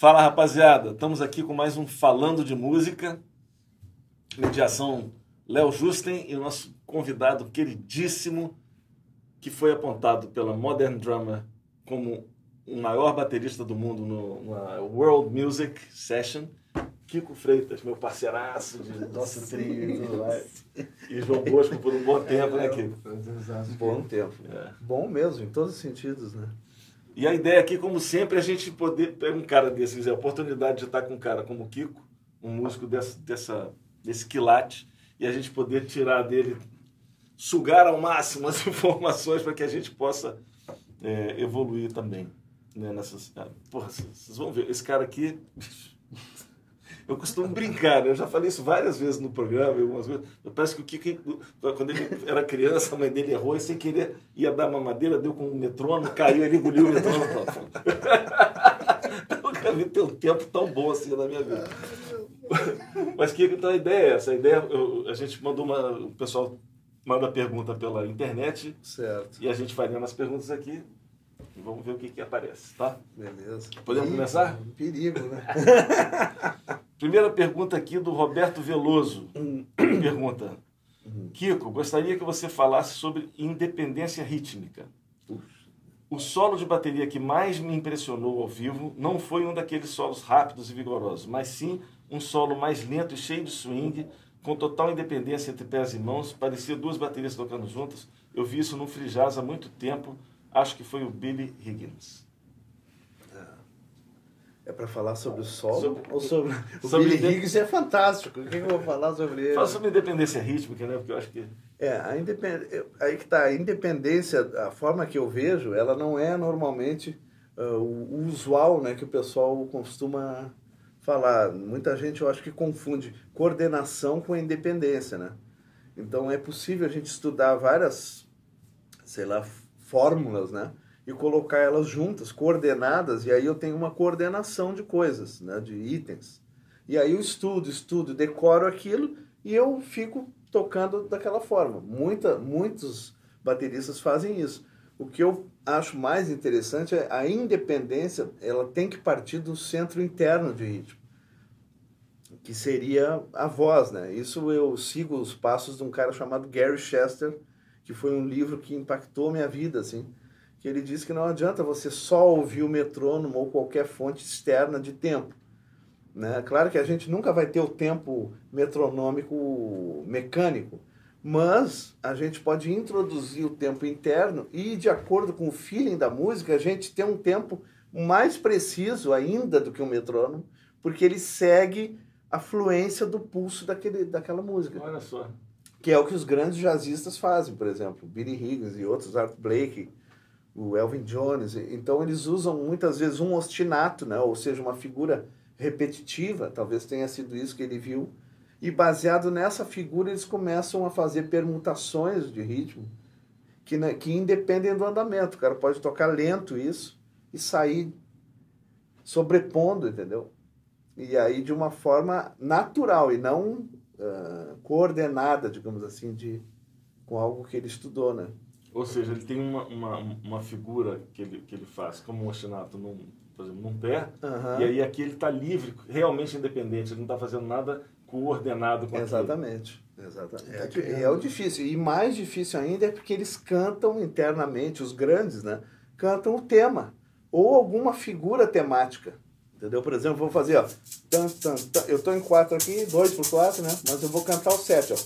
Fala rapaziada, estamos aqui com mais um Falando de Música, mediação Léo Justen e o nosso convidado queridíssimo, que foi apontado pela Modern Drummer como o maior baterista do mundo no, na World Music Session, Kiko Freitas, meu parceiraço de nosso trio e tudo mais. E João Bosco por um bom tempo, né, Kiko? Bom tempo. É. Bom mesmo, em todos os sentidos, né? E a ideia aqui, como sempre, é a gente poder pegar um cara desse, a oportunidade de estar com um cara como o Kiko, um músico dessa, dessa, desse quilate, e a gente poder tirar dele, sugar ao máximo as informações para que a gente possa é, evoluir também. Né, nessas, ah, porra, vocês vão ver, esse cara aqui eu costumo brincar, né? eu já falei isso várias vezes no programa, algumas vezes. Eu parece que o Kiko, quando ele era criança, a mãe dele errou e sem querer ia dar uma madeira, deu com um metrônomo, caiu, ele engoliu o metrônomo. eu nunca vi ter um tempo tão bom assim na minha vida. Mas Kiko, então a ideia é essa. A ideia, eu, a gente mandou uma. O pessoal manda pergunta pela internet. Certo. E a gente vai lendo as perguntas aqui. E vamos ver o que, que aparece, tá? Beleza. Podemos começar? Perigo, né? Primeira pergunta aqui do Roberto Veloso. Pergunta: Kiko, gostaria que você falasse sobre independência rítmica. O solo de bateria que mais me impressionou ao vivo não foi um daqueles solos rápidos e vigorosos, mas sim um solo mais lento e cheio de swing, com total independência entre pés e mãos, parecia duas baterias tocando juntas. Eu vi isso no free jazz há muito tempo, acho que foi o Billy Higgins. É para falar sobre o solo Sobre- ou sobre... O sobre Billy inde- Higgs é fantástico. O que, que eu vou falar sobre ele? Fala sobre independência rítmica, né? Porque eu acho que. É, a independ... aí que tá, a independência, a forma que eu vejo, ela não é normalmente o o usual, né, que o pessoal costuma falar. Muita gente, eu acho que confunde coordenação com independência, né? Então é possível a gente estudar várias, sei lá, fórmulas, né? E colocar elas juntas, coordenadas, e aí eu tenho uma coordenação de coisas, né? De itens. E aí eu estudo, estudo, decoro aquilo e eu fico tocando daquela forma. Muita, muitos bateristas fazem isso. O que eu acho mais interessante é a independência, ela tem que partir do centro interno de ritmo, que seria a voz, né? Isso eu sigo os passos de um cara chamado Gary Chester, que foi um livro que impactou minha vida, assim, que ele diz que não adianta você só ouvir o metrônomo ou qualquer fonte externa de tempo. Né? Claro que a gente nunca vai ter o tempo metronômico mecânico, mas a gente pode introduzir o tempo interno e, de acordo com o feeling da música, a gente tem um tempo mais preciso ainda do que o metrônomo, porque ele segue a fluência do pulso daquele, daquela música Olha só. que é o que os grandes jazzistas fazem, por exemplo, Billy Higgins e outros, Art Blakey, o Elvin Jones. Então eles usam muitas vezes um ostinato, né? ou seja, uma figura repetitiva, talvez tenha sido isso que ele viu, e baseado nessa figura eles começam a fazer permutações de ritmo que, né, que independem do andamento. O cara pode tocar lento isso e sair sobrepondo, entendeu? E aí de uma forma natural e não ah, coordenada, digamos assim, de com algo que ele estudou, né? Ou seja, ele tem uma, uma, uma figura que ele, que ele faz, como um ostinato num, por exemplo, num pé, Aham. e aí aqui ele está livre, realmente independente, ele não está fazendo nada coordenado com aquilo. Exatamente. Exatamente. Tá É, criando. é o difícil. E mais difícil ainda é porque eles cantam internamente, os grandes, né? Cantam o tema. Ou alguma figura temática. Entendeu? Por exemplo, vou fazer, ó. Eu tô em 4 aqui, 2 por 4, né? Mas eu vou cantar o 7, ó.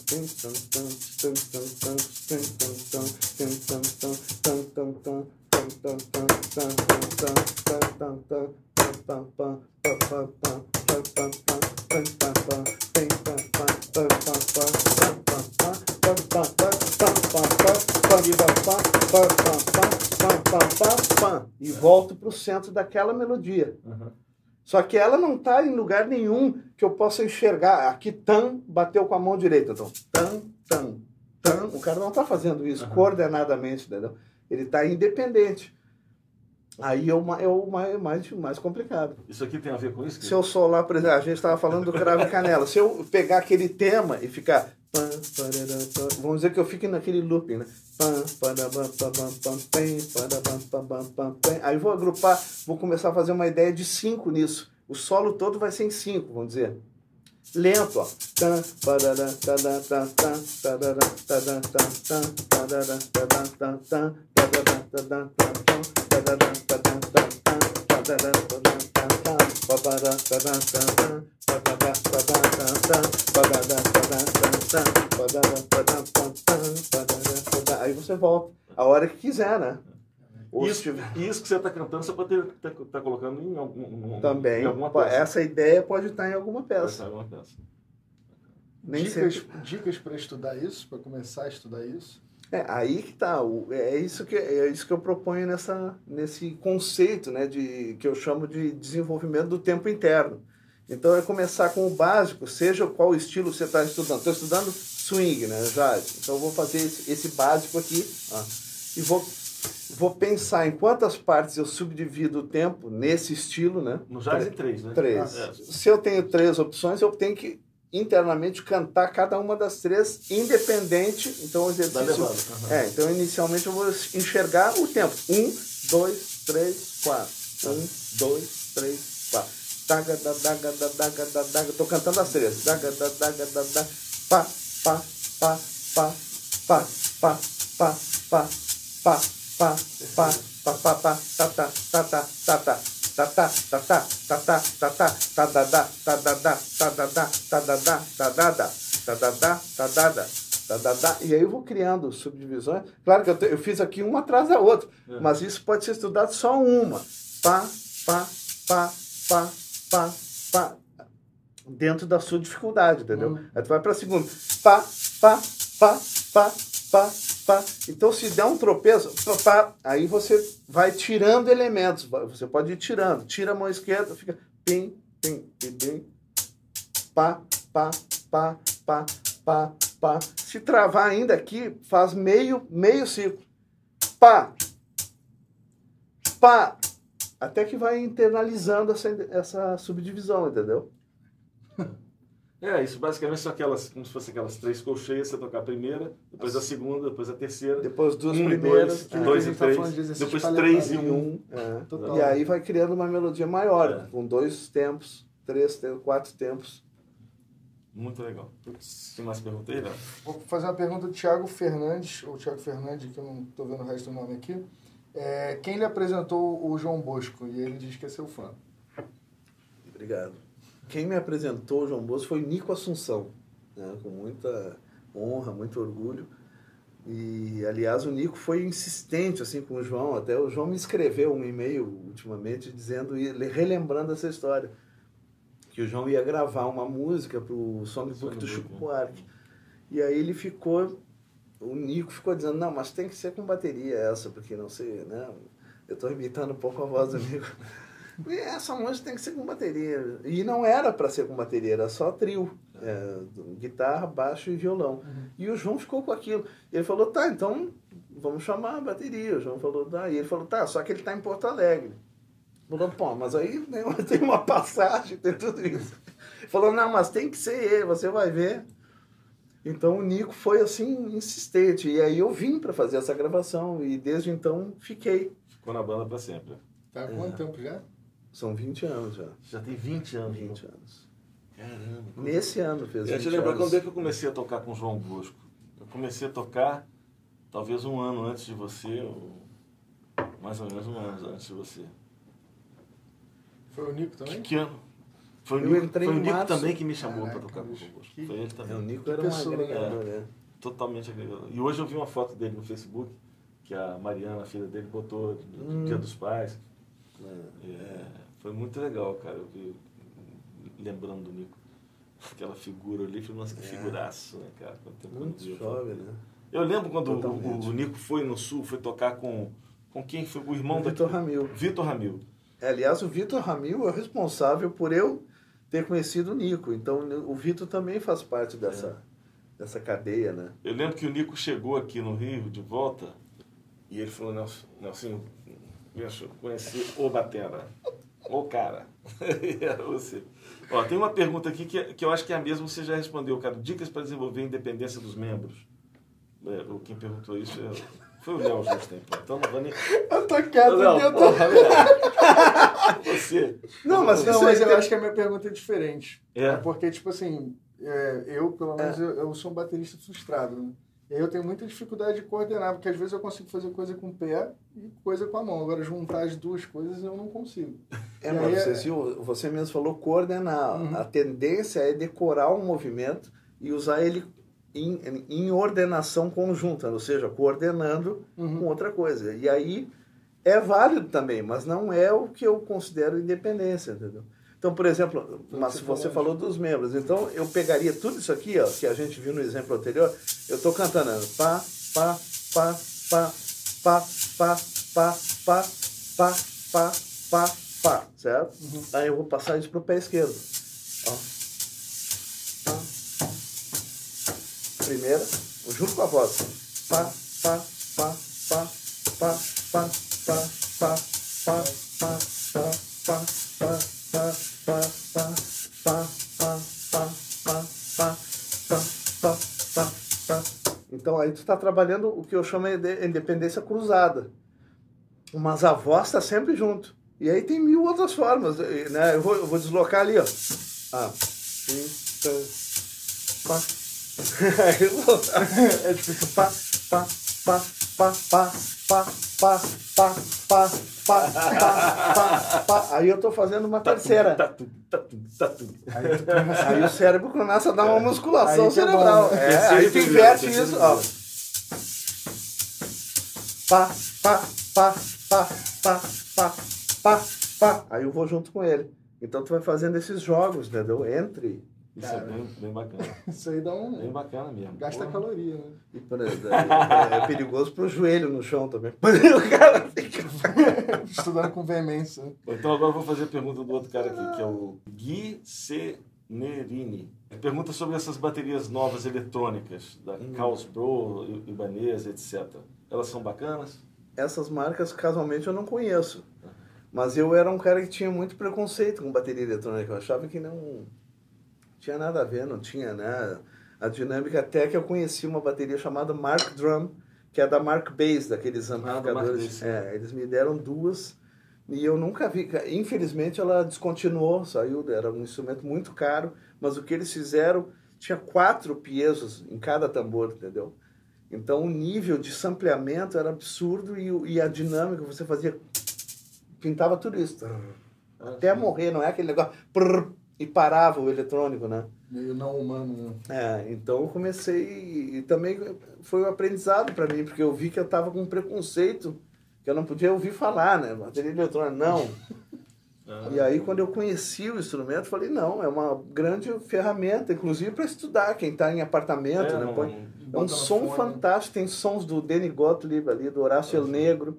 E volto para o centro daquela melodia. Uhum. Só que ela não está em lugar nenhum que eu possa enxergar. Aqui, tan, bateu com a mão direita. Então, tan, tan, tan. O cara não está fazendo isso Aham. coordenadamente, entendeu? Ele está independente. Aí é o, é o mais, mais, mais complicado. Isso aqui tem a ver com isso? Se eu sou lá, por exemplo, a gente estava falando do cravo e canela. Se eu pegar aquele tema e ficar. Vamos dizer que eu fique naquele looping, né? Aí vou agrupar, vou começar a fazer uma ideia de cinco nisso. O solo todo vai ser em 5, vamos dizer. Lento, ó. Aí você volta. A hora que quiser, né? Isso, isso que você está cantando, você pode estar tá, tá colocando em, algum, Também. Em alguma peça. Essa ideia pode estar em alguma peça. Em alguma peça. Dicas para estudar isso, para começar a estudar isso? É, aí que tá. É isso que, é isso que eu proponho nessa, nesse conceito né, de, que eu chamo de desenvolvimento do tempo interno. Então é começar com o básico, seja qual estilo você está estudando. Estou estudando swing, né, jazz. Então eu vou fazer esse, esse básico aqui ó, e vou, vou pensar em quantas partes eu subdivido o tempo nesse estilo, né? No jazz em três, né? Três. Ah, é. Se eu tenho três opções, eu tenho que internamente cantar cada uma das três independente. Então o exercício. Uhum. É, então inicialmente eu vou enxergar o tempo. Um, dois, três, quatro. Um, dois, três, quatro daga, da, daga, da, daga, da, daga. Tô cantando as três. Daga, da, daga, da, da. Pá, pá, pá, pá, pá, pá, pá, pá, pá, pá, pá, pá, pá, pá, tá, tá, tá, tá, tá, tá. Tá, tá, tá, tatá, tatá, tatá, tatá, tadadá, tadadá, tadadá, tadadá, tadadá, tadadá, tadadá. E aí eu vou criando subdivisões. Claro que eu, te, eu fiz aqui uma atrás da outra, é. mas isso pode ser estudado só uma. Pá, pá, pá, pá, pá, pá. Dentro da sua dificuldade, entendeu? Hum. Aí tu vai para a segunda. Pá, pá, pá, pá, pá, pá. Então se der um tropeço, pá, pá, aí você vai tirando elementos, você pode ir tirando, tira a mão esquerda, fica pim, pim, pim, pim, pá, pá, pá, pá, pá, pá. Se travar ainda aqui, faz meio, meio ciclo. Pá, pá, até que vai internalizando essa, essa subdivisão, entendeu? É, isso basicamente são aquelas, como se fossem aquelas três colcheias, você tocar a primeira, depois a segunda, depois a terceira. Depois duas um, primeiras. Dois, é. dois e três, depois três e um. É. E aí vai criando uma melodia maior, é. com dois tempos, três tempos, quatro tempos. Muito legal. Tem mais pergunta aí, Léo? Vou fazer uma pergunta do Thiago Fernandes, ou Thiago Fernandes, que eu não estou vendo o resto do nome aqui. É, quem lhe apresentou o João Bosco? E ele diz que é seu fã. Obrigado. Quem me apresentou o João Bosco foi Nico Assunção, né? com muita honra, muito orgulho. E, aliás, o Nico foi insistente assim com o João. Até o João me escreveu um e-mail ultimamente dizendo, relembrando essa história. Que o João ia gravar uma música para o songbook do Chico Buarque. E aí ele ficou o Nico ficou dizendo, não, mas tem que ser com bateria essa, porque não sei, né? Eu estou imitando um pouco a voz do Nico. E essa música tem que ser com bateria. E não era para ser com bateria, era só trio. É, guitarra, baixo e violão. Uhum. E o João ficou com aquilo. Ele falou, tá, então vamos chamar a bateria. O João falou, tá. E ele falou, tá, só que ele está em Porto Alegre. Falou, pô, mas aí né, tem uma passagem, tem tudo isso. Ele falou, não, mas tem que ser ele, você vai ver. Então o Nico foi assim insistente e aí eu vim para fazer essa gravação e desde então fiquei. Ficou na banda para sempre. Tá há é. quanto tempo já? São 20 anos já. Já tem 20 anos. 20 então. anos. Caramba. Nesse ano fez Eu te lembro quando é que eu comecei a tocar com o João Bosco. Eu comecei a tocar talvez um ano antes de você, ou mais ou menos um ano antes de você. Foi o Nico também? Que, que ano? Foi o Nico, foi o Nico também que me chamou para tocar com o Foi ele também. É, o Nico era um agregador, é, né? Totalmente agregador. E hoje eu vi uma foto dele no Facebook, que a Mariana, a filha dele, botou no hum. Dia dos Pais. É, é, foi muito legal, cara. Eu vi, lembrando do Nico. Aquela figura ali, falei, nossa, que é. figuraço, né, cara? Muito jovem, né? Eu lembro quando o, o, Nico foi no Sul, foi tocar com, com quem foi? O irmão o Vitor Ramil. Vitor Ramil. É, aliás, o Vitor Ramil é responsável por eu ter conhecido o Nico. Então o Vitor também faz parte dessa, é. dessa cadeia, né? Eu lembro que o Nico chegou aqui no Rio de volta e ele falou, Nelson, Nelson eu conheci o Batera, o cara. Era você. Ó, tem uma pergunta aqui que, que eu acho que é a mesma, você já respondeu, cara. Dicas para desenvolver a independência dos membros. É, quem perguntou isso é, Foi o Léo Justo, então. Então não vou nem. Eu tô quieto Léo, eu tô... porra. Você. Não, mas Não, mas eu acho que a minha pergunta é diferente. É. Porque, tipo assim, é, eu, pelo menos, É. eu, eu sou um baterista frustrado, né? E aí eu tenho muita dificuldade de coordenar, porque às vezes eu consigo fazer coisa com o pé e coisa com a mão. Agora, juntar as duas coisas eu não consigo. É, E mas aí você, é- você mesmo falou coordenar. Uhum. A tendência é decorar um movimento e usar ele em, em ordenação conjunta, ou seja, coordenando Uhum. com outra coisa. E aí é válido também, mas não é o que eu considero independência, entendeu? Então, por exemplo, o mas você falou. dos membros, então eu pegaria tudo isso aqui, ó, que a gente viu no exemplo anterior, eu estou cantando pá, pá, pá, pá, pá, pá, pá, pá, pá, pá, pá, pá, certo? Aí eu vou passar isso pro pé esquerdo. Ó. Pá. Primeira, junto com a voz. Pá, pá, pá, pá, pá, pá, pá, pá, pá, pá, pá, pá, pá, pá, pá, pá, pá, pá, pá, pá, pá, pá, pá, pá, pá. Então aí tu está trabalhando o que eu chamo de independência cruzada. Mas a voz está sempre junto. E aí tem mil outras formas. Né? Eu, vou, eu vou deslocar ali, ó. Ah, vou- é difícil. Pá, pá, pá, pá, pá, pá, pá, pá, pá, pá. Aí eu tô fazendo uma terceira. Tatu, tatu, tatu. Aí tu começa Aí o cérebro começa a dar uma musculação é cerebral. né? É, aí e tu inverte e isso, ó. Pá, pá, pá, pá, pá, pá, pá, pá. Aí eu vou junto com ele. Então tu vai fazendo esses jogos, entendeu? Entre. Isso é bem, bem bacana. Isso aí dá Bem um... bacana mesmo. Gasta Porra. caloria, né? E, por exemplo, é, é perigoso pro joelho no chão também. O cara fica. Estudando com veemência. Então agora eu vou fazer a pergunta do outro cara aqui, que é o Gui Cenerini. Ele Pergunta sobre essas baterias novas eletrônicas, da Caos Pro, Ibanez, etc. Elas são bacanas? Essas marcas, casualmente, eu não conheço. Mas eu era um cara que tinha muito preconceito com bateria eletrônica. Eu achava que não tinha nada a ver, não tinha, né? A dinâmica até que eu conheci uma bateria chamada Mark Drum, que é da Mark Bass, daqueles Ah, amplificadores. Bass, é, eles me deram duas e eu nunca vi. Infelizmente ela descontinuou, saiu, era um instrumento muito caro, mas o que eles fizeram tinha quatro piesos em cada tambor, entendeu? Então o nível de sampleamento era absurdo e, e a dinâmica você fazia pintava tudo isso até morrer, não é aquele negócio prrr, e parava o eletrônico, né? Meio não humano, né? É, então eu comecei e, também foi um aprendizado para mim, porque eu vi que eu tava com um preconceito que eu não podia ouvir falar, né? Bateria eletrônica, não. Ah, E aí, quando eu conheci o instrumento, falei, não, é uma grande ferramenta, inclusive para estudar, quem está em apartamento, É, né? Põe- é um som fone. fantástico, tem sons do Danny Gottlieb ali, do Horácio El Negro,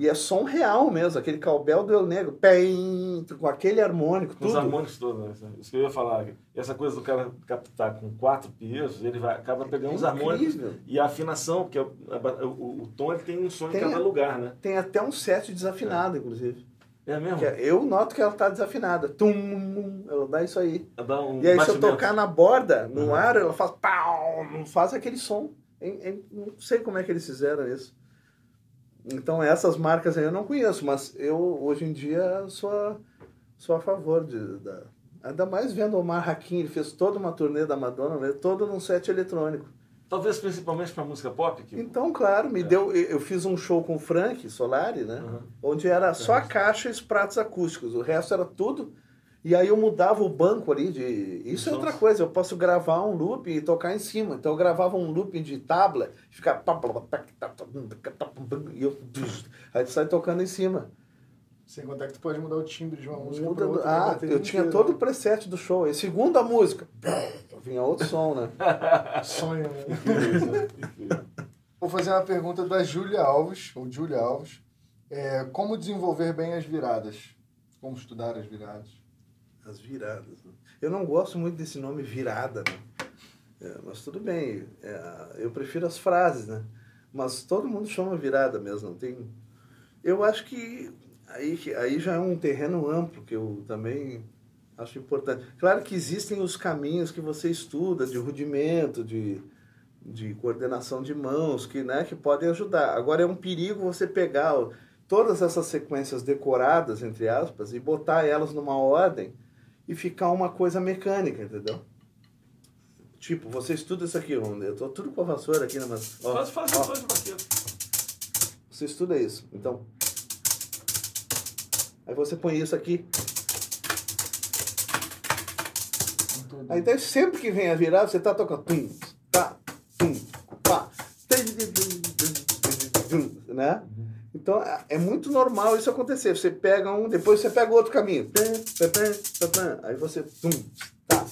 e é som real mesmo, aquele calbel do El Negro, pem, com aquele harmônico, Com os tudo. harmônicos todos, né? Isso que eu ia falar. Essa coisa do cara captar com quatro piesos, ele vai, acaba pegando os harmônicos e a afinação, porque o, a- o, o tom ele tem um som Tem em cada lugar, né? Tem até um set desafinado, inclusive. É mesmo? É- eu noto que ela está desafinada. Tum, ela dá isso aí. Dá um E aí, se eu batimento. tocar na borda, no Uhum. ar, ela faz pau, não faz aquele som. É- é- não sei como é que eles fizeram isso. Então, essas marcas aí eu não conheço, mas eu, hoje em dia, sou a, sou a favor de. Da, ainda mais vendo o Omar Hakim, ele fez toda uma turnê da Madonna, né, todo num set eletrônico. Talvez principalmente para música pop, que Então, claro, me deu. Eu eu fiz um show com o Frank Solari, né? Uhum. Onde era só a caixa e os pratos acústicos. O resto era tudo. E aí eu mudava o banco ali de. Isso é outra coisa, eu posso gravar um loop e tocar em cima. Então eu gravava um loop de tabla, ficava. E eu. Aí tu sai tocando em cima. Sem contar que tu pode mudar o timbre de uma música Muda outra. né? Ah, eu tinha todo o preset do show. E segunda música. Vinha outro som, né? Sonho, né? Vou fazer uma pergunta da Júlia Alves, ou Júlia Alves. É, como desenvolver bem as viradas? Como estudar as viradas? As viradas. né? Eu não gosto muito desse nome virada, né? É, mas tudo bem. é, eu prefiro as frases, né? Mas todo mundo chama virada mesmo. Não tem. Eu acho que aí, aí já é um terreno amplo que eu também acho importante. Claro que existem os caminhos que você estuda de rudimento, de de coordenação de mãos que, né, que podem ajudar. Agora é um perigo você pegar todas essas sequências decoradas, entre aspas, e botar elas numa ordem e ficar uma coisa mecânica, entendeu? Tipo, você estuda isso aqui, eu tô tudo com a vassoura aqui, né, mas... Ó, faz, faz, ó, faz, Você estuda isso, então... Aí você põe isso aqui. Aí então, sempre que vem a virar, você tá tocando... Tum, tá, tum, pá, né? Então é muito normal isso acontecer. Você pega um, depois você pega outro caminho. Aí você. Tá,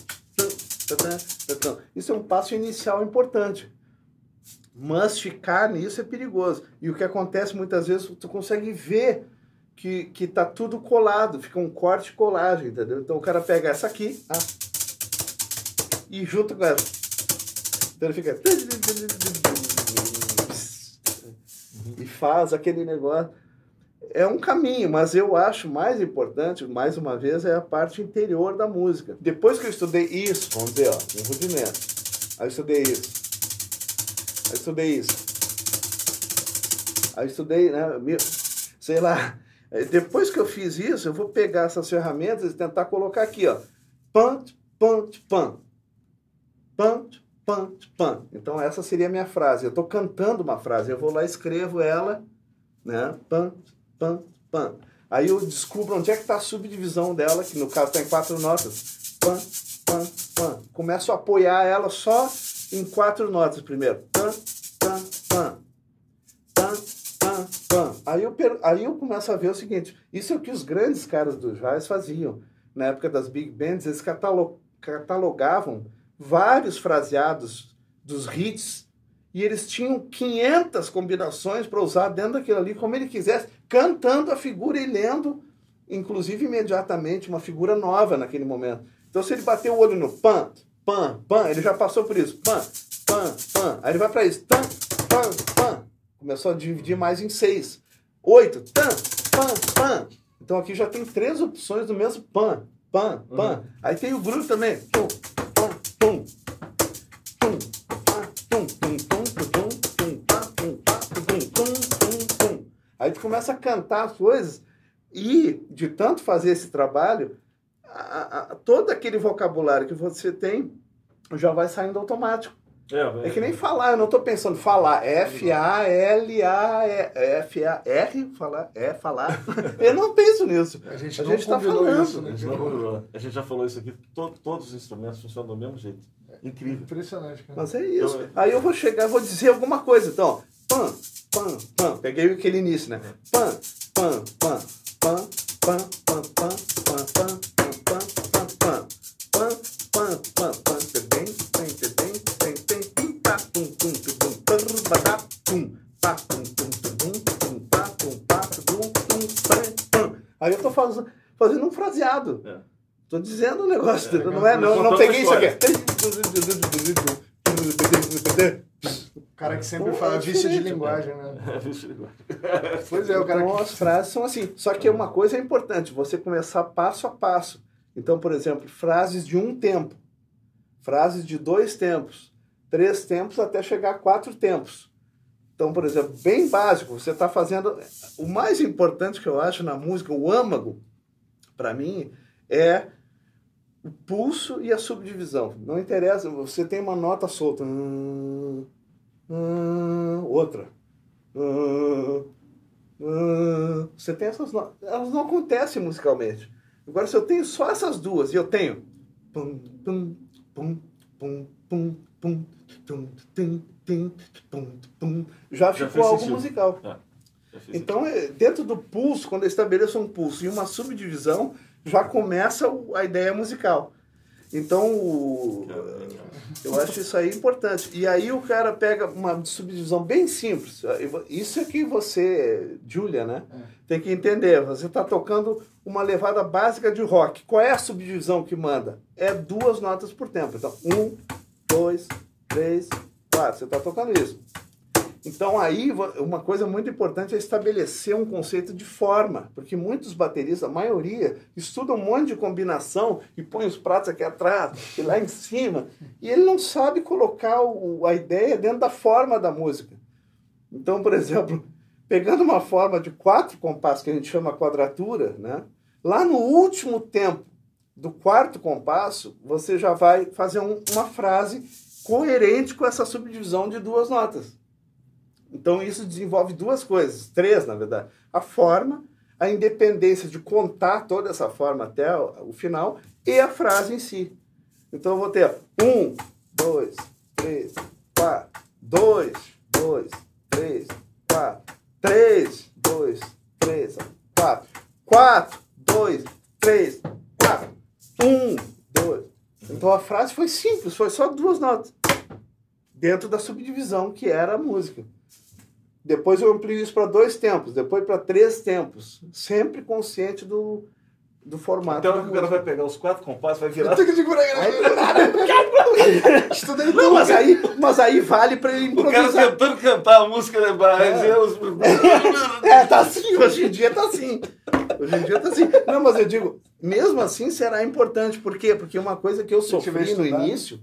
isso é um passo inicial importante. Mas ficar nisso é perigoso. E o que acontece muitas vezes, tu consegue ver que, que tá tudo colado, fica um corte e colagem, entendeu? Então o cara pega essa aqui ah, e junta com essa. Então ele fica. Faz aquele negócio. É um caminho, mas eu acho mais importante, mais uma vez, é a parte interior da música. Depois que eu estudei isso, vamos dizer, ó, um rudimento. Aí eu estudei isso. Aí eu estudei isso. Aí eu estudei, né, sei lá. Depois que eu fiz isso, eu vou pegar essas ferramentas e tentar colocar aqui, ó. Pant, pant, pan. Pant, pant, pan. Então essa seria a minha frase. Eu estou cantando uma frase, eu vou lá escrevo ela, né? Pant, pam, pam. Aí eu descubro onde é que está a subdivisão dela, que no caso está em quatro notas. Pam, pam, pam. Começo a apoiar ela só em quatro notas primeiro. Pam, pam. Pam, pam, pam. Aí eu, aí eu começo a ver o seguinte, isso é o que os grandes caras do jazz faziam. Na época das big bands, eles catalogavam vários fraseados dos hits e eles tinham 500 combinações para usar dentro daquilo ali, como ele quisesse, cantando a figura e lendo, inclusive imediatamente, uma figura nova naquele momento. Então, se ele bater o olho no pan, pan, pan, ele já passou por isso, pan, pan, pan, aí ele vai para isso, tan, pan, pan, começou a dividir mais em seis, oito, tan, pan, pan. Então aqui já tem três opções do mesmo pan, pan, pan. Uhum. Aí tem o grupo também, pum, Aí tu começa a cantar as coisas e, de tanto fazer esse trabalho, a, a, todo aquele vocabulário que você tem já vai saindo automático. É, é que nem falar, eu não estou pensando falar. F-A-L-A-R, F-A-R, falar, é falar. eu não penso nisso. A gente está falando. Isso, né? a, gente a gente já falou isso aqui, todo, todos os instrumentos funcionam do mesmo jeito. Incrível. Impressionante, cara. Mas é isso. Então, Aí eu vou chegar, vou dizer alguma coisa. Então, pam, pam, pam. Peguei aquele início, né? Pam, pam, pam, pam, pam, pam, pam, pam, pam, pam, pam, pam, pam, pam, pam, pam, tem, tem, tem, tem, tem, pum, pá, pum, pum, pum, pum, badá, pum, pá, pum, pum, pum, pum, pá, pum, pá, pum, pum, pam, pam. Aí eu tô fazendo, fazendo um fraseado. É. Tô dizendo um negócio, é, não é? Não, não peguei isso aqui. O cara que sempre Pô, fala é vício de linguagem, né? É, vício de linguagem. Pois é, o cara então, que... as frases são assim. Só que uma coisa é importante, você começar passo a passo. Então, por exemplo, frases de um tempo, frases de dois tempos, três tempos até chegar a quatro tempos. Então, por exemplo, bem básico, você está fazendo. O mais importante que eu acho na música, o âmago, para mim, é o pulso e a subdivisão. Não interessa, você tem uma nota solta. Hum, hum, outra. Hum, hum, você tem essas notas. Elas não acontecem musicalmente. Agora, se eu tenho só essas duas e eu tenho. Pum, pum, pum, pum, pum, pum, tum, tum, tum, pum, pum, já, já ficou algo musical. É, então, é, dentro do pulso, quando eu estabeleço um pulso e uma subdivisão, já começa a ideia musical. Então, o, eu acho isso aí importante. E aí o cara pega uma subdivisão bem simples. Isso é que você, Julia, né? É. Tem que entender. Você está tocando uma levada básica de rock. Qual é a subdivisão que manda? É duas notas por tempo. Então, um, dois, três, quatro. Você está tocando isso. Então aí uma coisa muito importante é estabelecer um conceito de forma, porque muitos bateristas, a maioria, estudam um monte de combinação e põe os pratos aqui atrás e lá em cima, e ele não sabe colocar o, a ideia dentro da forma da música. Então, por exemplo, pegando uma forma de quatro compassos que a gente chama quadratura, né? Lá no último tempo do quarto compasso, você já vai fazer um, uma frase coerente com essa subdivisão de duas notas. Então isso desenvolve duas coisas, três na verdade. A forma, a independência de contar toda essa forma até o final e a frase em si. Então eu vou ter um, dois, três, quatro, dois, dois, três, quatro, três, dois, três, quatro, quatro, dois, três, quatro, um, dois. Então a frase foi simples, foi só duas notas dentro da subdivisão que era a música. Depois eu amplio isso para dois tempos, depois para três tempos, sempre consciente do, do formato. Então o cara vai pegar os quatro compassos, vai virar. Estudei Não, mas aí, mas aí vale para ele improvisar. O cara tentando cantar a música, né? É. é, tá assim, hoje em dia tá assim. Hoje em dia tá assim. Não, mas eu digo, mesmo assim será importante. Por quê? Porque uma coisa que eu sofri no início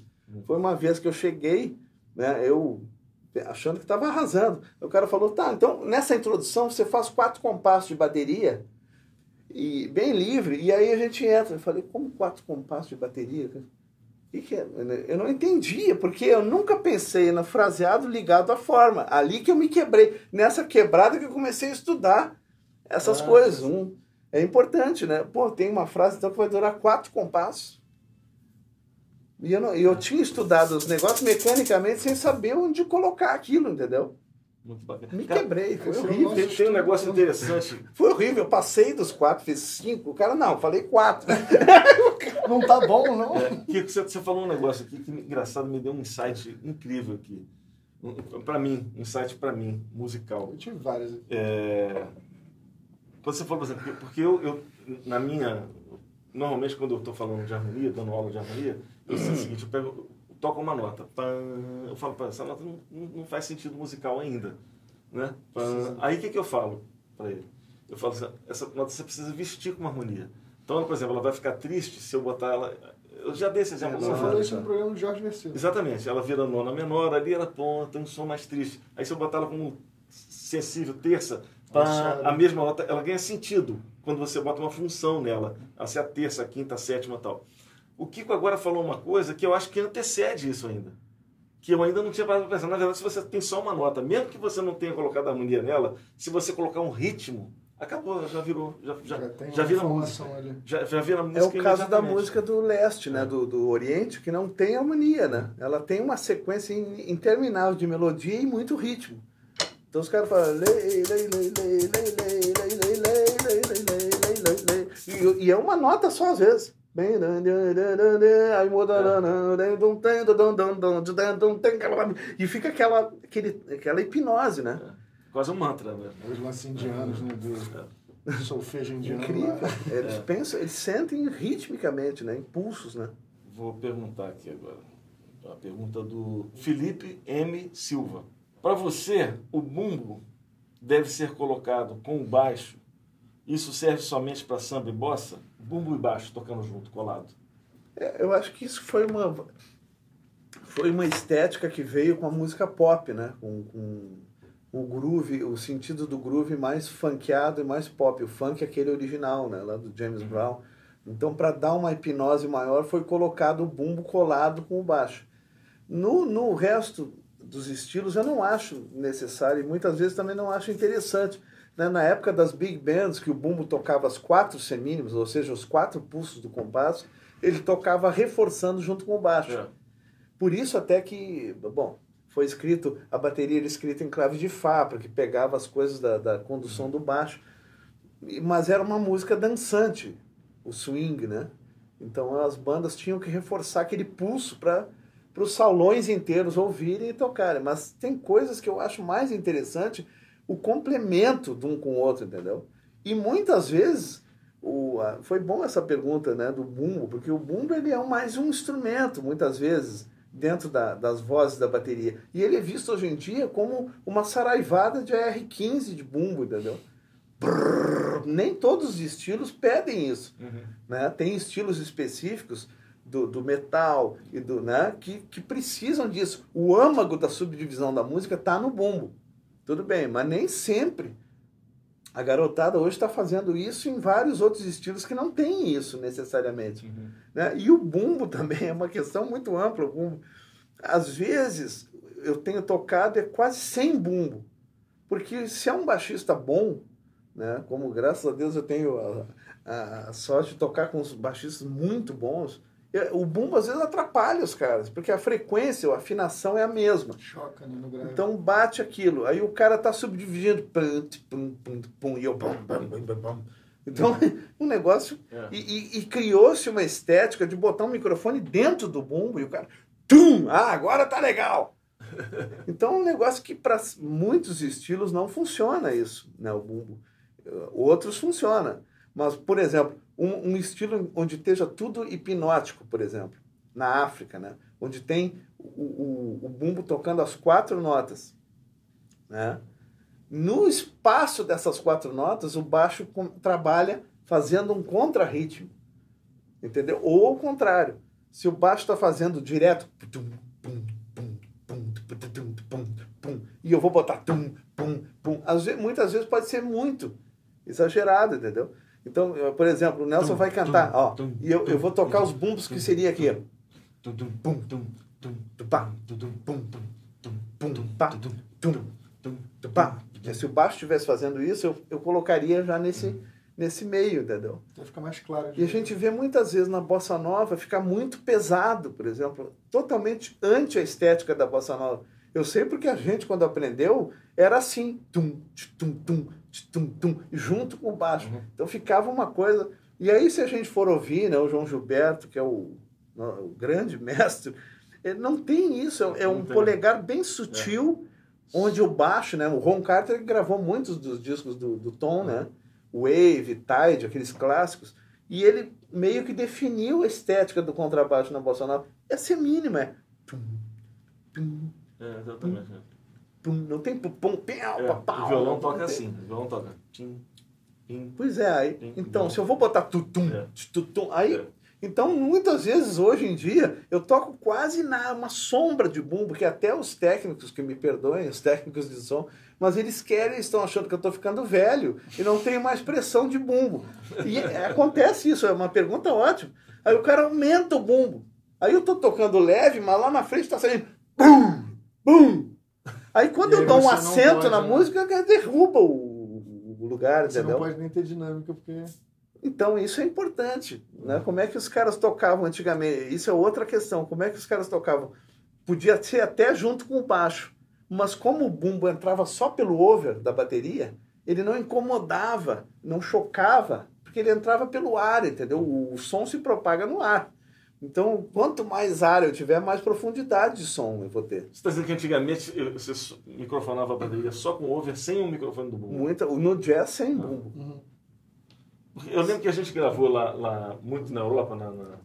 foi uma vez que eu cheguei, né? Eu achando que estava arrasando. O cara falou, tá, então nessa introdução você faz quatro compassos de bateria, e bem livre, e aí a gente entra. Eu falei, como quatro compassos de bateria? E que é? Eu não entendia, porque eu nunca pensei no fraseado ligado à forma. Ali que eu me quebrei. Nessa quebrada que eu comecei a estudar essas ah, coisas. Um, é importante, né? Pô, tem uma frase então que vai durar quatro compassos. E eu, não, eu tinha estudado os negócios mecanicamente sem saber onde colocar aquilo, entendeu? Muito bacana. Me cara, quebrei, foi horrível. Tem, tem, um negócio interessante. Foi horrível, eu passei dos quatro, fiz cinco. O cara, não, falei quatro. não tá bom, não. É, Kiko, você, você falou um negócio aqui que, engraçado, me deu um insight incrível aqui. Para mim, um insight para mim, musical. Eu tive vários. É, quando você falou, por exemplo, porque eu, eu na minha. Normalmente, quando eu estou falando de harmonia, dando aula de harmonia, eu sei o seguinte, eu pego, toco uma nota, pam, eu falo, essa nota não, não, faz sentido musical ainda, né? Pam, aí o que, que eu falo para ele? Eu falo assim, essa nota você precisa vestir com uma harmonia. Então, por exemplo, ela vai ficar triste se eu botar ela... Eu já dei esse exemplo. Você falou isso no programa do Jorge Mercedes. Exatamente. Ela vira nona menor, ali ela ponta, tem um som mais triste. Aí se eu botar ela como sensível, terça, pá, a mesma nota, ela ganha sentido quando você bota uma função nela. Ela ser a terça, a quinta, a sétima e tal. O Kiko agora falou uma coisa que eu acho que antecede isso ainda. Que eu ainda não tinha parado para pensar. Na verdade, se você tem só uma nota, mesmo que você não tenha colocado a harmonia nela, se você colocar um ritmo, acabou, já virou. Já, já, já, já vira música. Ali. Já, já vira música. É o caso da música do leste, né? Do, do Oriente, que não tem harmonia, né? Ela tem uma sequência interminável de melodia e muito ritmo. Então os caras falam. E é uma nota só às vezes. Aí muda. E fica aquela, aquele, aquela hipnose, né? Quase um mantra, né? Os lances indianos, né? Do solfejo indiano. Incrível. Eles pensam, eles sentem ritmicamente, né? Impulsos, né? Vou perguntar aqui agora. A pergunta do Felipe M. Silva. Para você, o bumbo deve ser colocado com o baixo isso serve somente para samba e bossa? Bumbo e baixo tocando junto, colado. É, eu acho que isso foi uma foi uma estética que veio com a música pop, né? Com, com o groove, o sentido do groove mais funkeado e mais pop. O funk é aquele original, né? Lá do James uhum. Brown. Então, para dar uma hipnose maior, foi colocado o bumbo colado com o baixo. No, no resto dos estilos, eu não acho necessário e muitas vezes também não acho interessante né, na época das big bands, que o bumbo tocava as quatro semínimas, ou seja, os quatro pulsos do compasso, ele tocava reforçando junto com o baixo. É. Por isso até que, bom, foi escrito, a bateria era escrita em clave de Fá, porque pegava as coisas da, da condução do baixo. Mas era uma música dançante, o swing, né? Então as bandas tinham que reforçar aquele pulso para os salões inteiros ouvirem e tocarem. Mas tem coisas que eu acho mais interessante o complemento de um com o outro, entendeu? E muitas vezes, o, foi bom essa pergunta né, do bumbo, porque o bumbo ele é mais um instrumento, muitas vezes, dentro da, das vozes da bateria. E ele é visto hoje em dia como uma saraivada de AR-15 de bumbo, entendeu? Brrr, nem todos os estilos pedem isso. Uhum. Né? Tem estilos específicos do, do metal e do, né? que, que precisam disso. O âmago da subdivisão da música está no bumbo. Tudo bem, mas nem sempre. A garotada hoje está fazendo isso em vários outros estilos que não tem isso necessariamente. Uhum. Né? E o bumbo também é uma questão muito ampla. Às vezes, eu tenho tocado é quase sem bumbo. Porque se é um baixista bom, né? como graças a Deus eu tenho a, a, a sorte de tocar com os baixistas muito bons, o bumbo às vezes atrapalha os caras, porque a frequência, a afinação é a mesma. Choca né, no grave. Então bate aquilo. Aí o cara tá subdividindo. Pum, pum, pum, pum, e eu. Bum, bum, bum, bum, bum. Então, um negócio. É. E, e- e criou-se uma estética de botar um microfone dentro do bumbo e o cara. Tum! Ah, agora tá legal! Então, é um negócio que para muitos estilos não funciona isso, né? O bumbo. Uh, Outros funciona. Mas, por exemplo, um, um estilo onde esteja tudo hipnótico, por exemplo, na África, né? onde tem o, o, o bumbo tocando as quatro notas. Né? No espaço dessas quatro notas, o baixo com, trabalha fazendo um contrarritmo. Entendeu? Ou ao contrário. Se o baixo está fazendo direto. E eu vou botar. Às vezes, muitas vezes pode ser muito exagerado, entendeu? Então, eu, por exemplo, o Nelson Tum, vai cantar, tum, ó, tum, e eu, eu vou tocar os bumbos que seria aqui. Tum, tum, Pum, tum, tum, tum, tum, tum, pum, tum, tum, pum, tum, tum. Se o baixo estivesse fazendo isso, eu, eu colocaria já nesse, nesse meio, entendeu? Vai ficar mais claro. E a gente vê muitas vezes na bossa nova ficar muito pesado, por exemplo, totalmente anti a estética da bossa nova. Eu sei porque a gente, quando aprendeu, era assim, tum, tum, tum, tum, tum, junto com o baixo. Uhum. Então ficava uma coisa. E aí, se a gente for ouvir, né, o João Gilberto, que é o, o grande mestre, ele não tem isso, é, é um tem. polegar bem sutil, onde o baixo, né, o Ron Carter gravou muitos dos discos do, do Tom, né? Wave, Tide, aqueles clássicos, e ele meio que definiu a estética do contrabaixo na bossa nova. Essa é mínima, é tum, tum, É, exatamente. é. Pum, não tem pum, pum, pau, É, pau, pau, o violão não toca tem. assim. O violão toca. Tim, tim. Pois é, aí, então, se eu vou botar tutum, É. tutum, aí, É. então, muitas vezes, hoje em dia, eu toco quase na uma sombra de bumbo, que até os técnicos, que me perdoem, os técnicos de som, mas eles querem, estão achando que eu estou ficando velho e não tenho mais pressão de bumbo. E é, acontece isso, é uma pergunta ótima. Aí o cara aumenta o bumbo. Aí eu estou tocando leve, mas lá na frente está saindo bum, bum. Aí quando eu dou um acento pode, na né? música, derruba o, o lugar, Você entendeu? não pode nem ter dinâmica, porque. Então, isso é importante. Né? Como é que os caras tocavam antigamente? Isso é outra questão. Como é que os caras tocavam? Podia ser até junto com o baixo. Mas como o bumbo entrava só pelo over da bateria, ele não incomodava, não chocava, porque ele entrava pelo ar, entendeu? O, o som se propaga no ar. Então, quanto mais ar eu tiver, mais profundidade de som eu vou ter. Você está dizendo que antigamente você microfonava a bateria só com over, sem o microfone do bumbo? Muita, no jazz sem bumbo. Uhum. Eu lembro que a gente gravou lá, lá muito na Europa, na, na,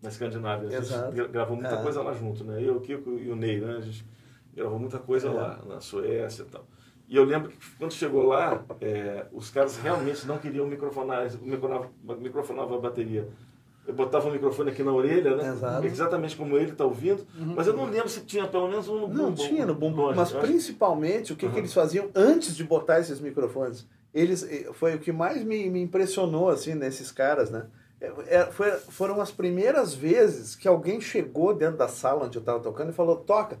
na Escandinávia. A gente Exato. gra- gravou muita É. coisa lá junto, né? Eu, o Kiko e o Ney, né? A gente gravou muita coisa É. lá, na Suécia e tal. E eu lembro que quando chegou lá, é, os caras realmente não queriam microfonar, microfonava, microfonava a bateria. Eu botava o microfone aqui na orelha, né? Exato. Exatamente como ele está ouvindo. Mas eu não lembro se tinha pelo menos um no bumbo. Não tinha no longe. mas principalmente o que, que Uhum. eles faziam antes de botar esses microfones. Eles eh, foi o que mais me, me impressionou assim nesses caras, né? É, é, foi- foram as primeiras vezes que alguém chegou dentro da sala onde eu estava tocando e falou: toca,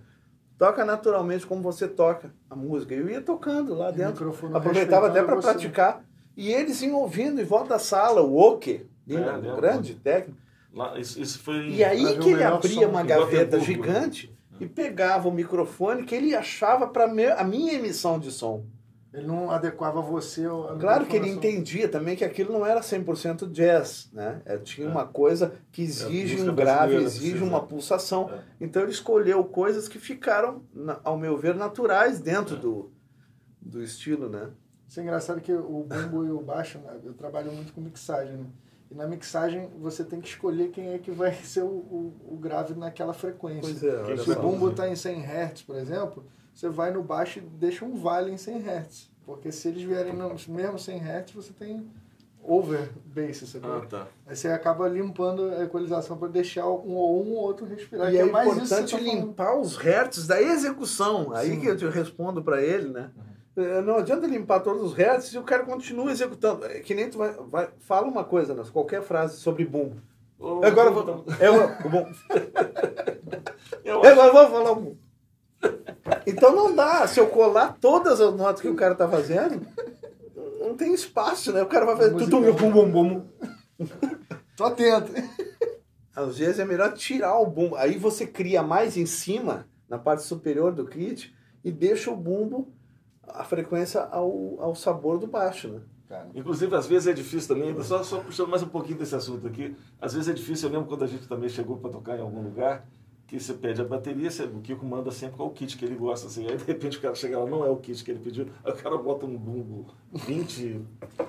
toca naturalmente como você toca a música. Eu ia tocando lá dentro, aproveitava até para praticar. E eles iam ouvindo em volta da sala, o Oke, lindo, É, um lembro. grande técnico. Lá, isso, isso foi. E aí que ele abria uma gaveta Gotemburgo. gigante e pegava o microfone que ele achava para a minha emissão de som. Ele não adequava você ao. Claro que ele entendia também que aquilo não era 100% jazz, né? É, tinha uma coisa que exige música um grave, exige uma pulsação. É. Então ele escolheu coisas que ficaram, ao meu ver, naturais dentro do, do estilo, né? Isso é engraçado que o bumbo e o baixo, né, eu trabalho muito com mixagem, né? E na mixagem você tem que escolher quem é que vai ser o, o, o grave naquela frequência. É, Se o bumbo está em 100 Hz, por exemplo, você vai no baixo e deixa um vale em 100 Hz. Porque se eles vierem no mesmo 100 Hz, você tem over bass, sabe? Ah, tá. Aí você acaba limpando a equalização para deixar um ou um ou outro respirar. E que é mais importante tá limpar os hertz da execução. Aí Sim. que eu te respondo para ele, né? Eh, Não adianta limpar todos os hertz e o cara continua executando. É que nem tu vai, vai fala uma coisa, né? qualquer frase sobre boom. Ô, Agora eu então, vou, é o, o bom. eu É, acho- Agora eu vou falar o boom. Então não dá. Se eu colar todas as notas que o cara tá fazendo, não tem espaço, né? O cara vai fazer tudo bum bum bum. Tô atento. Às vezes é melhor tirar o bumbo. Aí você cria mais em cima, na parte superior do kit, e deixa o bumbo, a frequência ao, ao sabor do baixo, né? Cara, Inclusive, às vezes é difícil também, só, só puxando mais um pouquinho desse assunto aqui, às vezes é difícil, eu lembro quando a gente também chegou para tocar em algum lugar, que você pede a bateria, você- o Kiko manda sempre qual o kit que ele gosta, assim, aí de repente o cara chega lá, não é o kit que ele pediu, aí o cara bota um bumbo 20,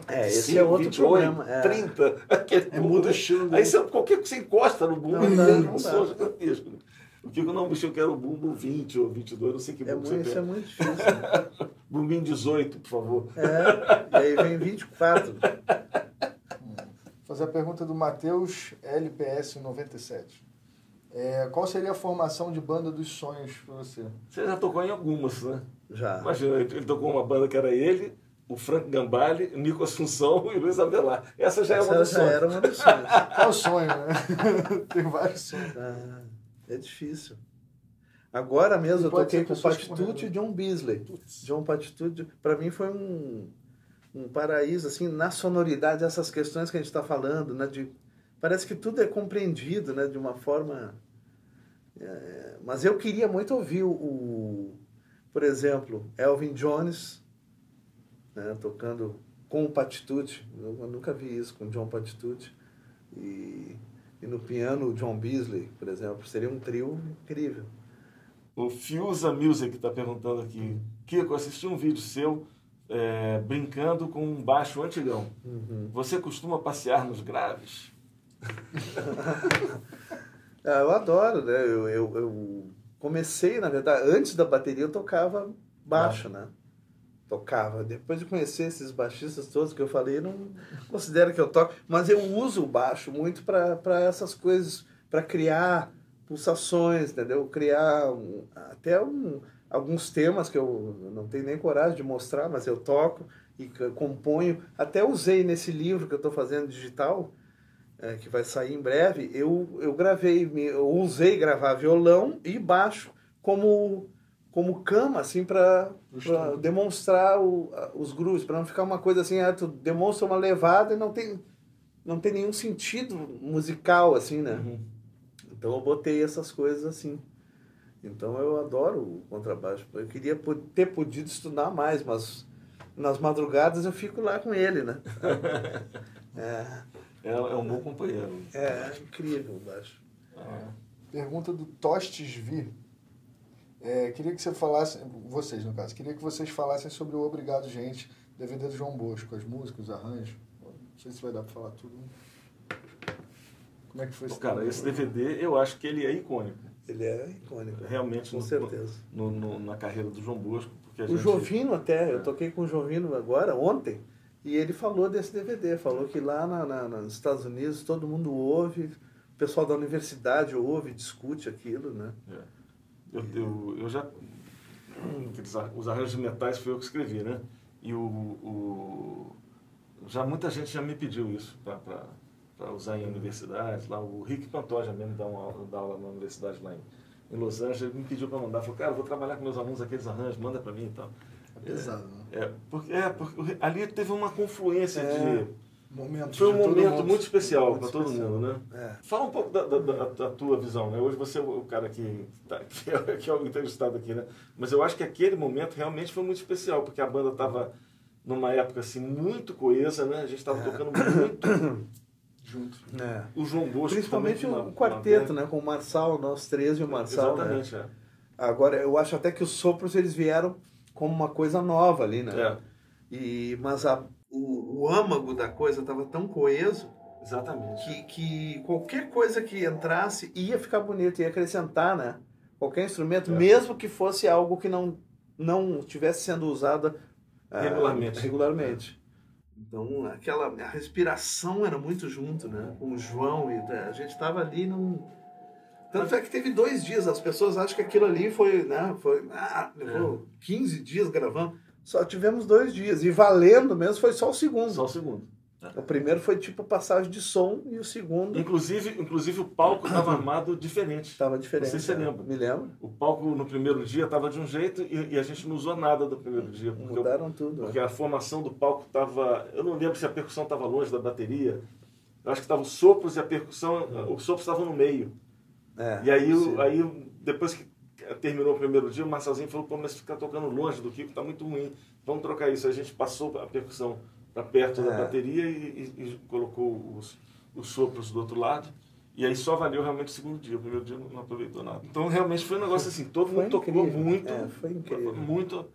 É, esse 5, é outro 28, problema. É. 30, aquele É, bumbo, muda o estilo Aí você, qualquer que você encosta no bumbo, Não, ele não, faz não um dá. som gigantesco. né? O Kiko não, bicho, eu quero o bumbo 20 ou 22, não sei que É bumbo muito, você isso é quer. muito difícil. né? Bumbinho 18, por favor. É, e aí vem 24. fazer a pergunta do Matheus LPS97. É, qual seria a formação de banda dos sonhos para você? Você já tocou em algumas, né? Já. Imagina, ele ele tocou uma banda que era ele, o Frank Gambale, o Nico Assunção e o Luiz Avelar. Essa já é uma Essa das já era uma das sonhos. Qual o sonho, né? Tem vários sonhos. Ah, é difícil. Agora mesmo eu toquei com o Patitude e John Beasley. John Patitude, para mim foi um, um paraíso, assim, na sonoridade, essas questões que a gente está falando, né? De, parece que tudo é compreendido, né? De uma forma... é, mas eu queria muito ouvir o, o, por exemplo, Elvin Jones, né? Tocando com o Patitude. Eu, eu nunca vi isso com John Patitude. E, e no piano, o John Beasley, por exemplo. Seria um trio incrível. O Fiusa Music está perguntando aqui. Kiko, assisti um vídeo seu é, brincando com um baixo antigão. Você costuma passear nos graves? Ah, eu adoro, né? Eu, eu, eu comecei, na verdade, antes da bateria eu tocava baixo, né? Tocava. Depois de conhecer esses baixistas todos que eu falei, não considero que eu toco, mas eu uso o baixo muito para essas coisas, para criar pulsações, entendeu? Criar um- até um, alguns temas que eu não tenho nem coragem de mostrar, mas eu toco e componho. Até usei nesse livro que eu estou fazendo digital, é, que vai sair em breve, eu, eu gravei, eu usei gravar violão e baixo como, como cama, assim, para demonstrar o, os grooves, para não ficar uma coisa assim, ah, tu demonstra uma levada e não tem, não tem nenhum sentido musical, assim, né? Uhum. Então eu botei essas coisas assim. Então eu adoro o contrabaixo. Eu queria ter podido estudar mais, mas nas madrugadas eu fico lá com ele, né? É, É, é um bom companheiro. é incrível o baixo. Pergunta do Tostes Vi. É, queria que você falasse, vocês no caso, queria que vocês falassem sobre o Obrigado Gente, DVD do João Bosco, as músicas, os arranjos. Não sei se vai dar pra falar tudo. né? Como é que foi esse Cara, esse DVD eu acho que ele é icônico. Ele é icônico. Realmente, Com no- certeza. no- no- na carreira do João Bosco. Porque a O gente... Jovino até, eu toquei com o Jovino agora, ontem, e ele falou desse DVD, falou que lá na, na- nos Estados Unidos todo mundo ouve, o pessoal da universidade ouve, discute aquilo, né? É. Eu, eu, eu já. Os arranjos de metais foi eu que escrevi, né? E o. o já muita gente já me pediu isso para usar em universidades. Lá, o Rick Pantoja mesmo dá, uma, aula- dá aula na universidade lá em, em Los Angeles. Ele me pediu para mandar. Falou, cara, eu vou trabalhar com meus alunos aqueles arranjos, manda para mim e tal. É pesado, né? É, porque, é, porque ali teve uma confluência É. de. Momento Foi um momento mundo. muito especial para todo especial. mundo, né? É. Fala um pouco da, da- da- da tua visão, né? Hoje você é o cara que, tá, que, é, que é o entrevistado aqui, né? Mas eu acho que aquele momento realmente foi muito especial, porque a banda estava numa época assim muito coesa, né? A gente estava tocando muito Junto. É. o João Bosco. Principalmente o quarteto, uma- né? Com o Marçal, nós três e o Marçal. né? Exatamente, é. Agora, eu acho até que os sopros eles vieram como uma coisa nova ali, né? É. E, mas a, o, o âmago da coisa estava tão coeso, Exatamente. Que, que qualquer coisa que entrasse ia ficar bonito, ia acrescentar, né? Qualquer instrumento, É. mesmo que fosse algo que não, não estivesse sendo usado ah, Regularmente. regularmente. Então, aquela a respiração era muito junto, né? Com o João e a gente estava ali num tanto é que teve dois dias, as pessoas acham que aquilo ali foi, né? Foi, ah, levou 15 dias gravando. Só tivemos dois dias. E valendo mesmo foi só o segundo. Só o segundo. O primeiro foi tipo passagem de som e o segundo Inclusive, inclusive o palco estava armado diferente. estava diferente. Não sei se você né? lembra. Me lembro. O palco no primeiro dia estava de um jeito e, e a gente não usou nada do primeiro dia. Mudaram tudo. porque a formação do palco estava. Eu não lembro se a percussão estava longe da bateria. Eu acho que estavam os sopros e a percussão. Os sopros estavam no meio. É, E aí, o- aí, depois que terminou o primeiro dia, o Marcelzinho falou: pô, mas ficar tocando longe do Kiko tá muito ruim. Vamos trocar isso. A gente passou a percussão para perto da É. bateria e, e- e colocou os, os sopros do outro lado. E aí só valeu realmente o segundo dia. O primeiro dia não, aproveitou nada. Então realmente foi um negócio assim: todo Foi mundo tocou incrível. muito. É, foi incrível. Muito.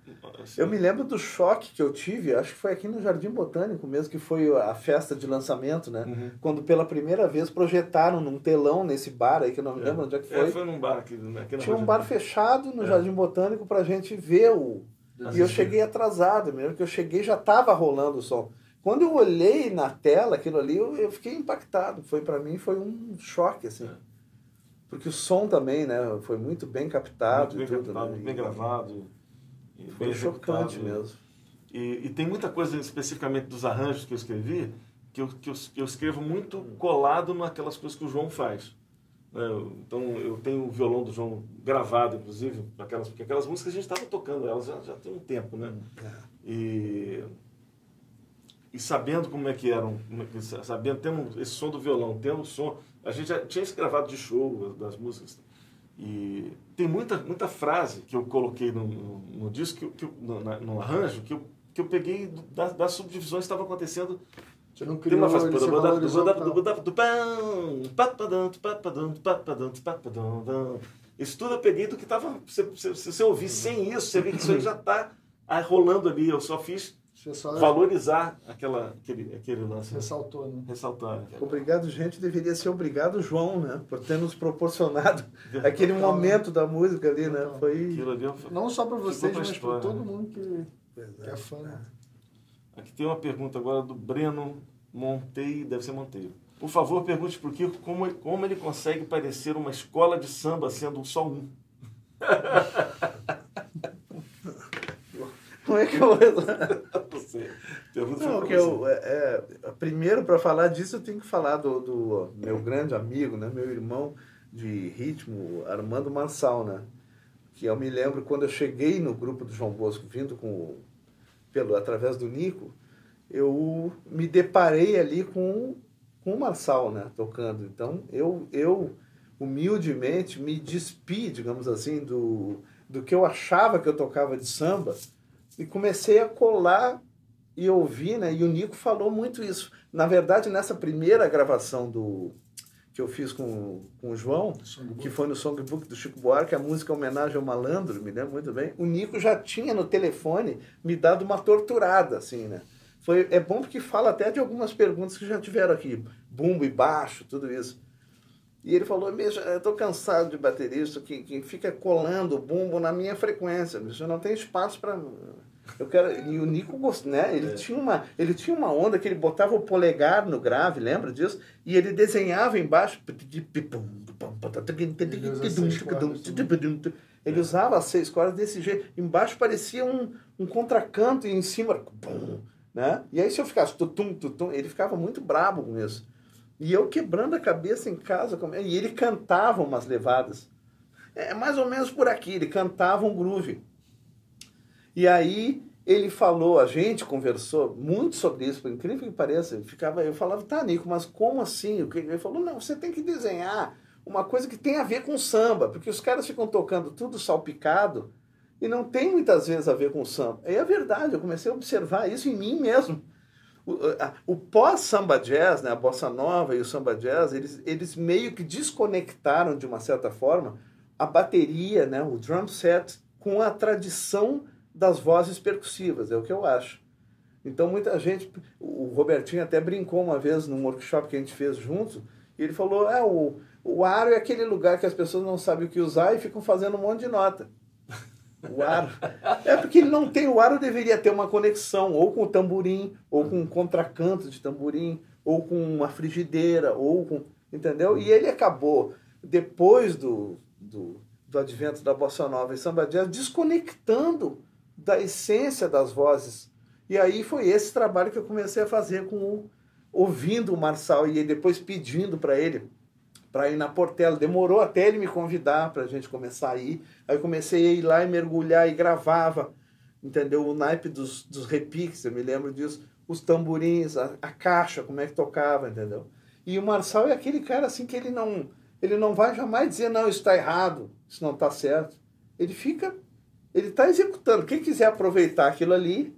assim, Eu me lembro do choque que eu tive, acho que foi aqui no Jardim Botânico mesmo, que foi a festa de lançamento, né? Uhum. Quando pela primeira vez projetaram num telão nesse bar aí, que eu não me lembro onde é que foi. É, foi num bar aqui, né, aqui na Tinha um bar fechado no É. Jardim Botânico pra gente ver o. E eu Assistir. cheguei atrasado, mesmo que eu cheguei já tava rolando o som. Quando eu olhei na tela aquilo ali, eu, eu fiquei impactado. Foi para mim foi um choque assim. É. Porque o som também, né, foi muito bem captado muito bem e tudo, captado, né? bem gravado. e Foi bem chocante executado. mesmo. E, e tem muita coisa especificamente dos arranjos que eu escrevi que eu, que eu, que eu escrevo muito colado naquelas coisas que o João faz. né? Então eu tenho o violão do João gravado, inclusive, aquelas, porque aquelas músicas a gente estava tocando elas já, já tem um tempo, né? E, e sabendo como é que eram, como é sabendo, tendo esse som do violão, tendo o som, a gente já tinha esse gravado de show das músicas. E tem muita, muita frase que eu coloquei no, no, no disco, que, que no, na- no arranjo, que eu, que eu peguei das, das subdivisões que estavam acontecendo Você não tem criou uma frase. Isso tudo eu peguei do que estava. Se, se, se você ouvir sem isso, você vê que isso aí já está rolando ali. Eu só fiz só valorizar aquela, aquele, aquele lance. ressaltou, né? Ressaltar. Obrigado, gente, deveria ser obrigado, João, né? Por ter nos proporcionado aquele Total, momento da música ali, né? Total. Foi. Aquilo ali eu- Não só para vocês, mas para todo né? mundo que, Pois que é fã. né? Aqui tem uma pergunta agora do Breno Monteiro, deve ser Monteiro. Por favor, pergunte para o Kiko como, como ele consegue parecer uma escola de samba sendo só um. Como é que eu. Não Pergunta Não, que eu, é, é, primeiro, para falar disso, eu tenho que falar do, do meu grande amigo, né, meu irmão de ritmo, Armando Mansal, né? Que eu me lembro quando eu cheguei no grupo do João Bosco, vindo com, pelo, através do Nico, eu me deparei ali com, com o Marçal, né, tocando. Então, eu, eu humildemente me despi, digamos assim, do, do que eu achava que eu tocava de samba e comecei a colar e ouvir, né? E o Nico falou muito isso. Na verdade, nessa primeira gravação do que eu fiz com, com o João, que foi no Songbook do Chico Buarque, a música Homenagem ao Malandro, me lembro muito bem, o Nico já tinha no telefone me dado uma torturada, assim, né? Foi, é bom porque fala até de algumas perguntas que já tiveram aqui, bumbo e baixo, tudo isso. E ele falou, bicho, eu tô cansado de baterista que, que fica colando o bumbo na minha frequência, bicho, eu não tenho espaço para eu quero e o Nico gost- né ele É. tinha uma ele tinha uma onda que ele botava o polegar no grave lembra disso? E ele desenhava embaixo ele usava as seis cordas desse jeito. Embaixo parecia um, um contracanto e em cima né? E aí se eu ficasse tutum tutum ele ficava muito brabo com isso. E eu quebrando a cabeça em casa e ele cantava umas levadas. É mais ou menos por aqui ele cantava um groove e aí ele falou, a gente conversou muito sobre isso, por incrível que pareça. Eu, ficava, eu falava, tá, Nico, mas como assim? Ele falou, não, você tem que desenhar uma coisa que tem a ver com samba, porque os caras ficam tocando tudo salpicado e não tem muitas vezes a ver com samba. E é verdade, eu comecei a observar isso em mim mesmo. O, o pós-samba jazz, né, a bossa nova e o samba jazz, eles, eles meio que desconectaram, de uma certa forma, a bateria, né, o drum set, com a tradição das vozes percussivas, é o que eu acho. Então muita gente, o Robertinho até brincou uma vez num workshop que a gente fez juntos, e ele falou, é, o, o aro é aquele lugar que as pessoas não sabem o que usar e ficam fazendo um monte de nota. O aro. É porque ele não tem, o aro deveria ter uma conexão, ou com o tamborim, ou com um contracanto de tamborim, ou com uma frigideira, ou com. Entendeu? E ele acabou, depois do, do, do advento da bossa nova e samba jazz, desconectando da essência das vozes. E aí foi esse trabalho que eu comecei a fazer com o, ouvindo o Marçal e depois pedindo para ele para ir na Portela. Demorou até ele me convidar para a gente começar a ir. Aí eu comecei a ir lá e mergulhar e gravava, entendeu? O naipe dos, dos repiques, eu me lembro disso. Os tamborins, a, a caixa, como é que tocava, entendeu? E o Marçal é aquele cara assim que ele não, ele não vai jamais dizer, não, isso está errado, isso não está certo. Ele fica, ele está executando. Quem quiser aproveitar aquilo ali,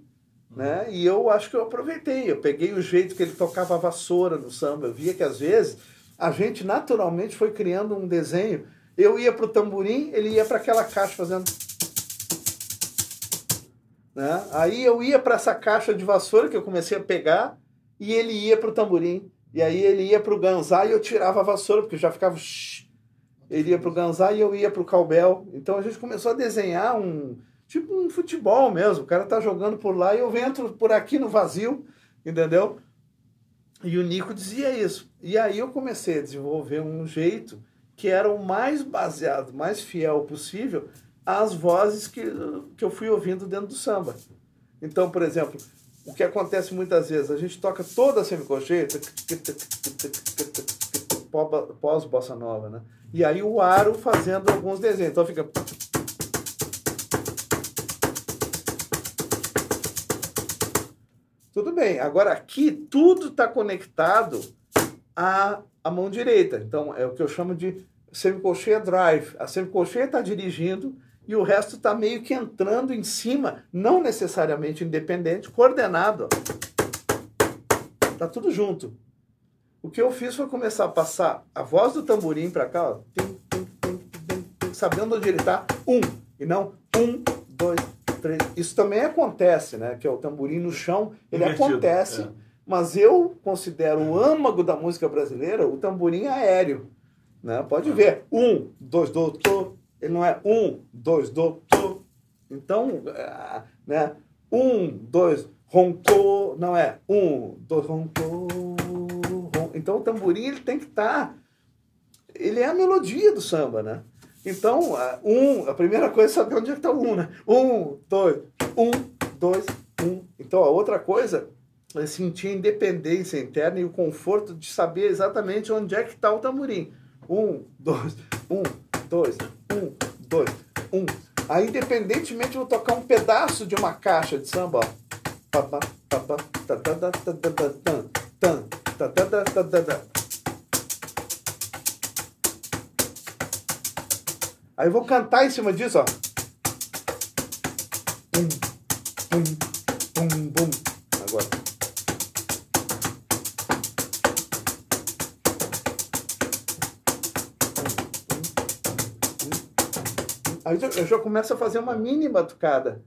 né? E eu acho que eu aproveitei. Eu peguei o jeito que ele tocava a vassoura no samba. Eu via que às vezes a gente naturalmente foi criando um desenho. Eu ia para o tamborim, ele ia para aquela caixa fazendo. Né? Aí eu ia para essa caixa de vassoura que eu comecei a pegar e ele ia para o tamborim. E aí ele ia para o ganzá e eu tirava a vassoura, porque já ficava. Ele ia para o ganzá e eu ia para o calbel. Então a gente começou a desenhar um. Tipo um futebol mesmo. O cara tá jogando por lá e eu entro por aqui no vazio, entendeu? E o Nico dizia isso. E aí eu comecei a desenvolver um jeito que era o mais baseado, mais fiel possível às vozes que, que eu fui ouvindo dentro do samba. Então, por exemplo, o que acontece muitas vezes, a gente toca toda a semicolcheia pós-bossa nova, né? E aí o aro fazendo alguns desenhos. Então fica Tudo bem. Agora aqui tudo está conectado à, à mão direita. Então é o que eu chamo de semicolcheia drive. A semicolcheia está dirigindo e o resto está meio que entrando em cima, não necessariamente independente, coordenado. Tá tudo junto. O que eu fiz foi começar a passar a voz do tamborim para cá, ó, tim, tim, tim, sabendo onde ele está. Um, e não um, dois, isso também acontece, né? Que é o tamborim no chão, ele Invertido, acontece, é. mas eu considero o âmago da música brasileira o tamborim aéreo. Né? Pode é. ver. Um, dois, do, Ele não é um, dois, do, Então, é, né? Um, dois, roncou. Não é um, dois, roncou. Então o tamborim ele tem que estar. Tá, ele é a melodia do samba, né? Então, um, a primeira coisa é saber onde é que está o um, né? Um, dois, um, dois, um. Então, a outra coisa é sentir a independência interna e o conforto de saber exatamente onde é que está o tamborim. Um, dois, um, dois, um, dois, um. Aí, independentemente, eu vou tocar um pedaço de uma caixa de samba, ó. Aí eu vou cantar em cima disso, ó. Bum, bum, bum, bum. Agora. Aí eu já começo a fazer uma mini batucada,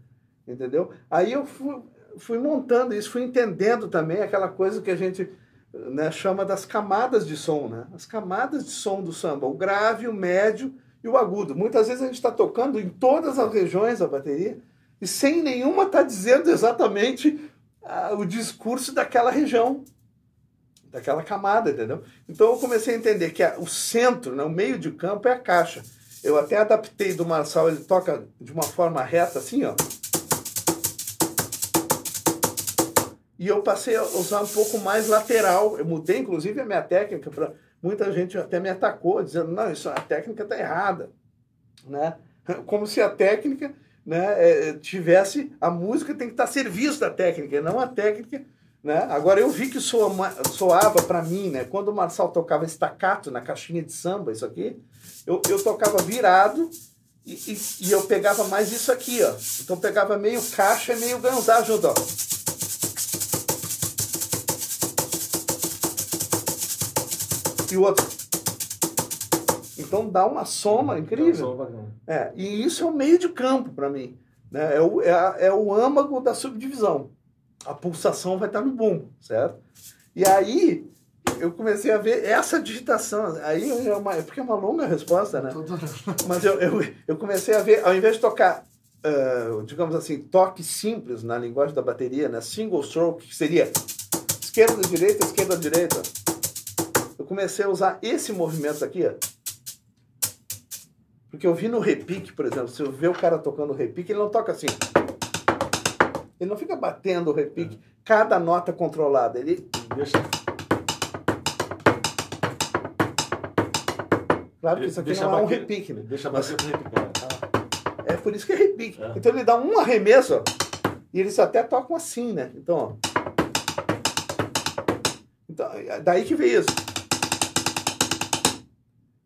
entendeu? Aí eu fui, fui montando isso, fui entendendo também aquela coisa que a gente né, chama das camadas de som, né? As camadas de som do samba, o grave, o médio e o agudo. Muitas vezes a gente está tocando em todas as regiões da bateria e sem nenhuma estar tá dizendo exatamente ah, o discurso daquela região, daquela camada, entendeu? Então eu comecei a entender que a, o centro, né, o meio de campo é a caixa. Eu até adaptei do Marçal, ele toca de uma forma reta assim, ó. E eu passei a usar um pouco mais lateral. Eu mudei, inclusive, a minha técnica para Muita gente até me atacou, dizendo, não, isso, a técnica está errada. Né? Como se a técnica né, é, tivesse. A música tem que estar tá a serviço da técnica, não a técnica. Né? Agora, eu vi que soa, soava para mim, né, quando o Marçal tocava estacato na caixinha de samba, isso aqui, eu, eu tocava virado e, e, e, eu pegava mais isso aqui, ó. Então pegava meio caixa e meio ganzá junto, ó. E o outro. Então dá uma soma incrível. É, e isso é o meio de campo para mim. Né? É, o, é, a, é o âmago da subdivisão. a pulsação vai estar no bumbo, certo? E aí eu comecei a ver essa digitação. Aí é uma, porque é uma longa resposta, né? Mas eu, eu, eu comecei a ver, ao invés de tocar, uh, digamos assim, toque simples na linguagem da bateria, né? Single stroke, que seria esquerda, direita, esquerda, direita. Eu comecei a usar esse movimento aqui, ó. Porque eu vi no repique, por exemplo, se eu ver o cara tocando repique, ele não toca assim. Ele não fica batendo o repique, cada nota controlada. Ele Deixa, Claro que isso aqui deixa não é um repique, né? Deixa bater pra repicar. É por isso que é repique. É. Então ele dá um arremesso, ó, e eles até tocam assim, né? Então, ó. Então, é daí que veio isso.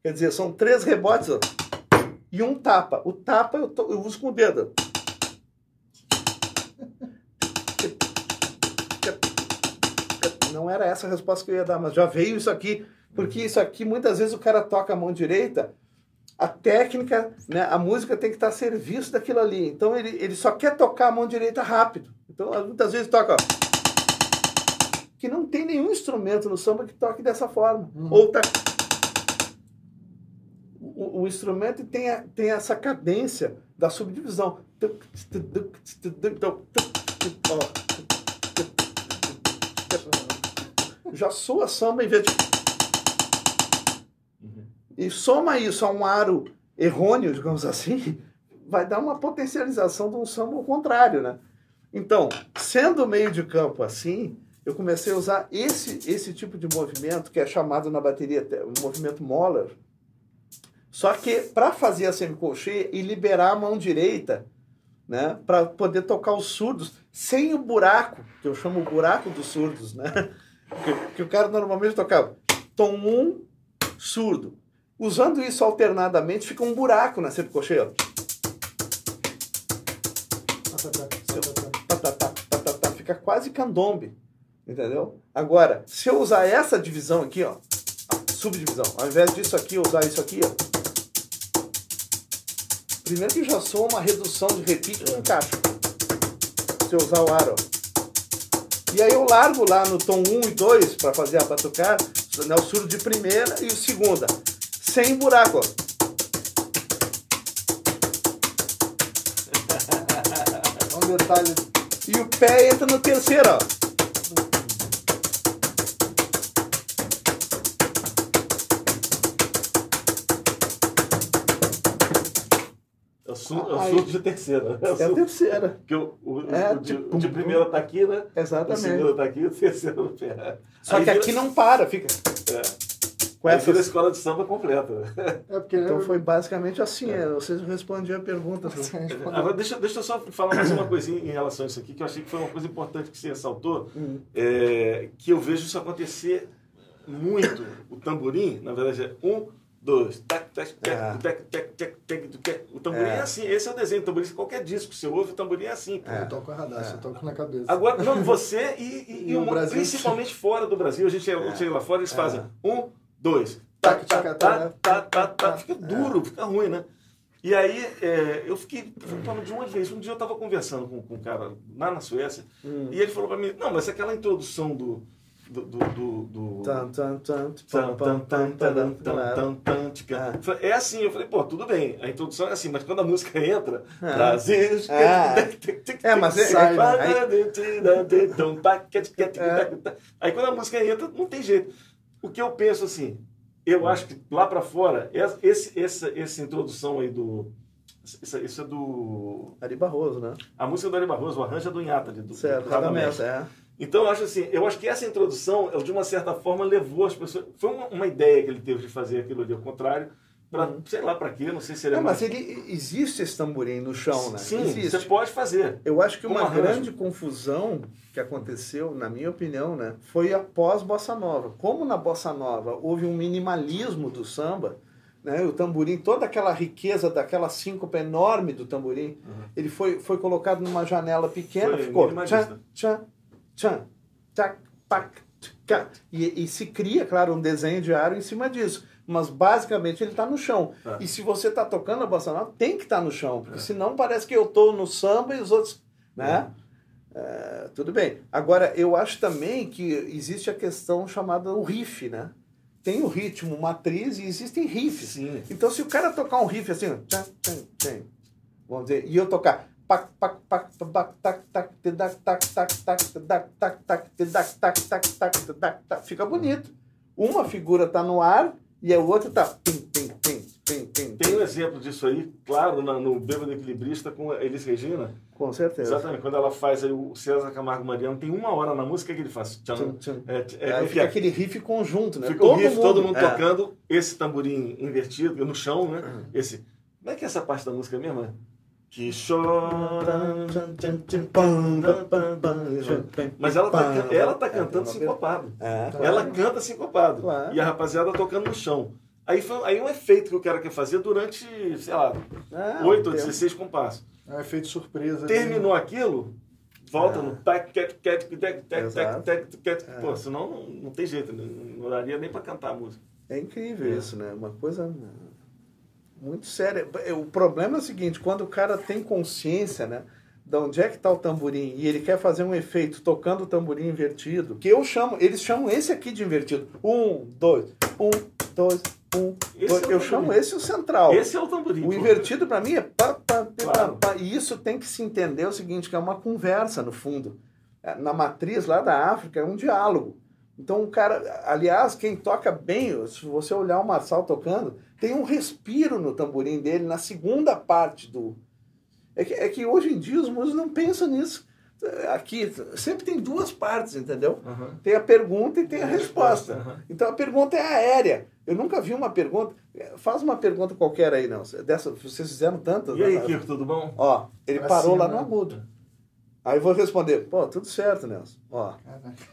Quer dizer, são três rebotes, ó, e um tapa. O tapa eu, to- eu uso com o dedo. Não era essa a resposta que eu ia dar, mas já veio isso aqui, porque isso aqui muitas vezes o cara toca a mão direita, a técnica, né, a música tem que estar a serviço daquilo ali. Então ele, ele só quer tocar a mão direita rápido. Então muitas vezes toca, ó, que não tem nenhum instrumento no samba que toque dessa forma. Ou tá o, o instrumento tem, a- tem essa cadência da subdivisão. Já soa samba em vez de. E soma isso a um aro errôneo, digamos assim, vai dar uma potencialização de um samba ao contrário, né? Então, sendo meio de campo assim, eu comecei a usar esse, esse tipo de movimento, que é chamado na bateria te- o movimento Moller, só que para fazer a semicolcheia e liberar a mão direita, né, para poder tocar os surdos sem o buraco, que eu chamo o buraco dos surdos, né? Que, que o cara normalmente tocava tom 1, surdo. Usando isso alternadamente, fica um buraco na semicolcheia. fica quase candombe, entendeu? Agora, se eu usar essa divisão aqui, ó, subdivisão, ao invés disso aqui, eu usar isso aqui, ó, primeiro que já sou uma redução de repique e encaixa. Se eu usar o ar, ó. E aí eu largo lá no tom 1 e 2 para fazer a batucada, né, o surdo de primeira e o segunda, sem buraco. É um detalhe. E o pé entra no terceiro, ó. É o surdo, é o Aí- surdo de terceira. É o É a terceira. Porque o, o, É, o de, tipo, o de primeira tá aqui, né? O Exatamente. segundo tá aqui, o terceiro no pé. Só Aí que vira- aqui não para, fica É. com Aí essa. vira a escola de samba completa. É porque Então foi basicamente assim, é, vocês respondiam a pergunta. Respondeu. Agora, deixa, deixa eu só falar mais uma coisinha em relação a isso aqui, que eu achei que foi uma coisa importante que você ressaltou, Hum. é, que eu vejo isso acontecer muito. O tamborim, na verdade, é um, dois, tac, tac, tac, É. tac, tac, tac, tac, tac. O tamborim é. É. assim, esse é o desenho do tamborim. Qualquer disco que você ouve, o tamborim é assim. pô. Eu toco a radar, eu toco na cabeça. Agora, não, você e, e, E uma- Brasil- principalmente fora do Brasil, a gente É. chega lá fora, eles É. fazem um, dois, Tac, tac, tac, tá, tá, tá, É. fica duro, fica ruim, né? E aí, é, eu fiquei falando de uma vez, um dia eu estava conversando com, com um cara lá na Suécia, Hum. e ele falou para mim, não, mas aquela introdução do... do, do, do. É. É assim, eu falei, pô, tudo bem, a introdução é assim, mas quando a música entra, É. Brasil. É. É, mas é- Sai, né? Aí quando a música entra, não tem jeito. O que eu penso assim, eu acho que lá pra fora, esse, essa, essa introdução aí do. Isso, é do. Ari Barroso, né? A música do Ari Barroso, o arranjo é do Inhata, do, Certo, do Radamés. é. Então eu acho assim, eu acho que essa introdução, de uma certa forma, levou as pessoas. Foi uma, uma ideia que ele teve de fazer aquilo ali, ao contrário, para sei lá para quê, não sei se ele é Não, mas mais- ele existe esse tamborim no chão, né? Sim, existe. você pode fazer. Eu acho que uma arranjo. grande confusão que aconteceu, na minha opinião, né, foi após Bossa Nova. Como na Bossa Nova houve um minimalismo do samba, né, o tamborim, toda aquela riqueza daquela síncope enorme do tamborim, ele foi, foi colocado numa janela pequena, Uhum. Foi ficou minimalista. tchan, tchan, tac, pac, tcá. e, e se cria, claro, um desenho de aro em cima disso. Mas basicamente ele está no chão. É. E se você está tocando a bossa nova, tem que estar no chão, porque senão parece que eu estou no samba e os outros, né? É, tudo bem. Agora, eu acho também que existe a questão chamada o riff, né? Tem o ritmo matriz e existem riffs. Sim. Então, se o cara tocar um riff assim, tchan, tchan, tchan, vamos dizer, e eu tocar pac, pac, pac, tac, tac, tac, tac, tac, tac, tac, tac, tac, tac, tac, tac, tac, tac, tac, fica bonito. Uma figura tá no ar e a outra tá pim, pim, pim, pim, pim. Tem um exemplo disso aí, claro, no Bêbado Equilibrista com a Elis Regina. Com certeza. Exatamente. Quando ela faz aí o César Camargo Mariano, tem uma hora na música que ele faz. Tchan. É, é, é, fica aquele riff conjunto, né? Fica o riff, todo mundo é. tocando, esse tamborim invertido, no chão, né? Esse. Como é que é essa parte da música mesmo? É? Que chora. Mas ela tá, ela tá cantando sincopado. É, Ela canta sincopado. Claro. E a rapaziada tocando no chão. Aí, foi, aí um efeito que o cara quer fazer durante, sei lá, Ah, 8 ou tem- 16 compassos. É um efeito surpresa. Terminou aquilo, volta É. no tac, tac, tac, tac, tac, tac, tac, tac. É. Pô, senão não, não tem jeito, né? não daria nem pra cantar a música. É incrível É. isso, né? Uma coisa muito séria. O problema é o seguinte, quando o cara tem consciência, né? De onde é que está o tamborim e ele quer fazer um efeito tocando o tamborim invertido, que eu chamo, eles chamam esse aqui de invertido. Um, dois, um, dois, um, dois. é Eu chamo esse o central. Esse é o tamborim. O invertido para mim é pá, pá, pá, Claro. pá, E isso tem que se entender o seguinte, que é uma conversa no fundo. É, Na matriz lá da África é um diálogo. Então o cara, aliás, quem toca bem, se você olhar o Marçal tocando, tem um respiro no tamborim dele na segunda parte do. É que, é que hoje em dia os músicos não pensam nisso. Aqui sempre tem duas partes, entendeu? Aham. Tem a pergunta e tem a resposta. Aham. Então a pergunta é aérea. Eu nunca vi uma pergunta. Faz uma pergunta qualquer aí, não. Dessa, vocês fizeram tantas. E aí, né? Kiko, tudo bom? Ó, ele Pra parou cima, lá no né? agudo. Aí eu vou responder, pô, tudo certo, Nelson. Ó,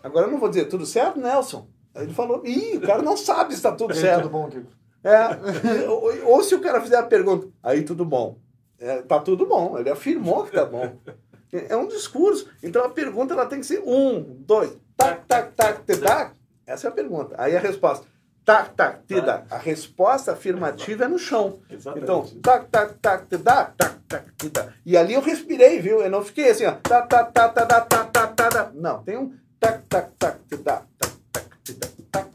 agora eu não vou dizer, tudo certo, Nelson? Aí ele falou, ih, o cara não sabe se está tudo certo. tudo bom, Kiko? É, ou, ou, se o cara fizer a pergunta, aí tudo bom. É, tá tudo bom, ele afirmou que tá bom. É um discurso. Então a pergunta ela tem que ser um, dois, tac, tac, tac, te tac. Essa é a pergunta. Aí a resposta, tac, tac, te dá A resposta afirmativa é no chão. Exatamente. Então, tac, tac, tac, te tac, tac, tac, te dá E ali eu respirei, viu? Eu não fiquei assim, ó. Ta, ta, ta, ta, ta, ta, ta, Não, tem um tac, tac, tac, te tac, tac, tac, te tac, tac.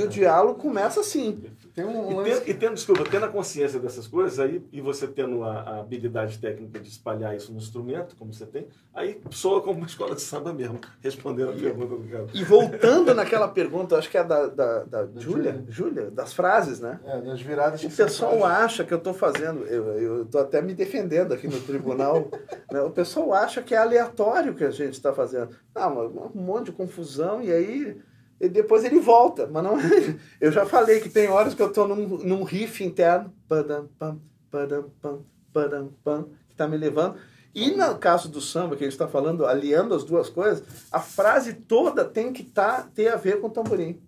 E o diálogo começa assim. Tem um E tendo, e tendo, desculpa, tendo a consciência dessas coisas aí, e você tendo a, a habilidade técnica de espalhar isso no instrumento, como você tem, aí soa como uma escola de samba mesmo, respondendo a pergunta do cara. E voltando naquela pergunta, acho que é da, da, da Júlia, Júlia. Júlia, das frases, né? É, das viradas O que você pessoal faz. acha que eu estou fazendo, eu estou até me defendendo aqui no tribunal, né? o pessoal acha que é aleatório o que a gente está fazendo. Não, um monte de confusão e aí e depois ele volta. Mas não é. Eu já falei que tem horas que eu estou num, num riff interno, padam, pam, padam, pam, padam, pam, que está me levando. E no caso do samba, que ele está falando, aliando as duas coisas, a frase toda tem que tá, ter a ver com o tamborim.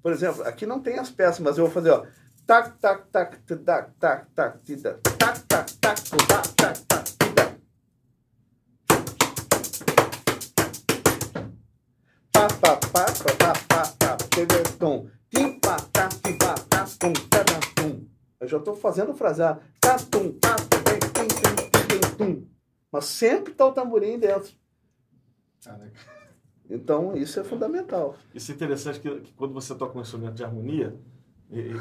Por exemplo, aqui não tem as peças, mas eu vou fazer, ó. Tac, tac, tac, tac, tac, tac, tida. Tac, tac, tac, tac, tac, tac, Eu já estou fazendo fraseado. Tim, tum. Mas sempre está o tamborim dentro. Então, isso é fundamental. Isso é interessante que, que quando você toca um instrumento de harmonia, e- e-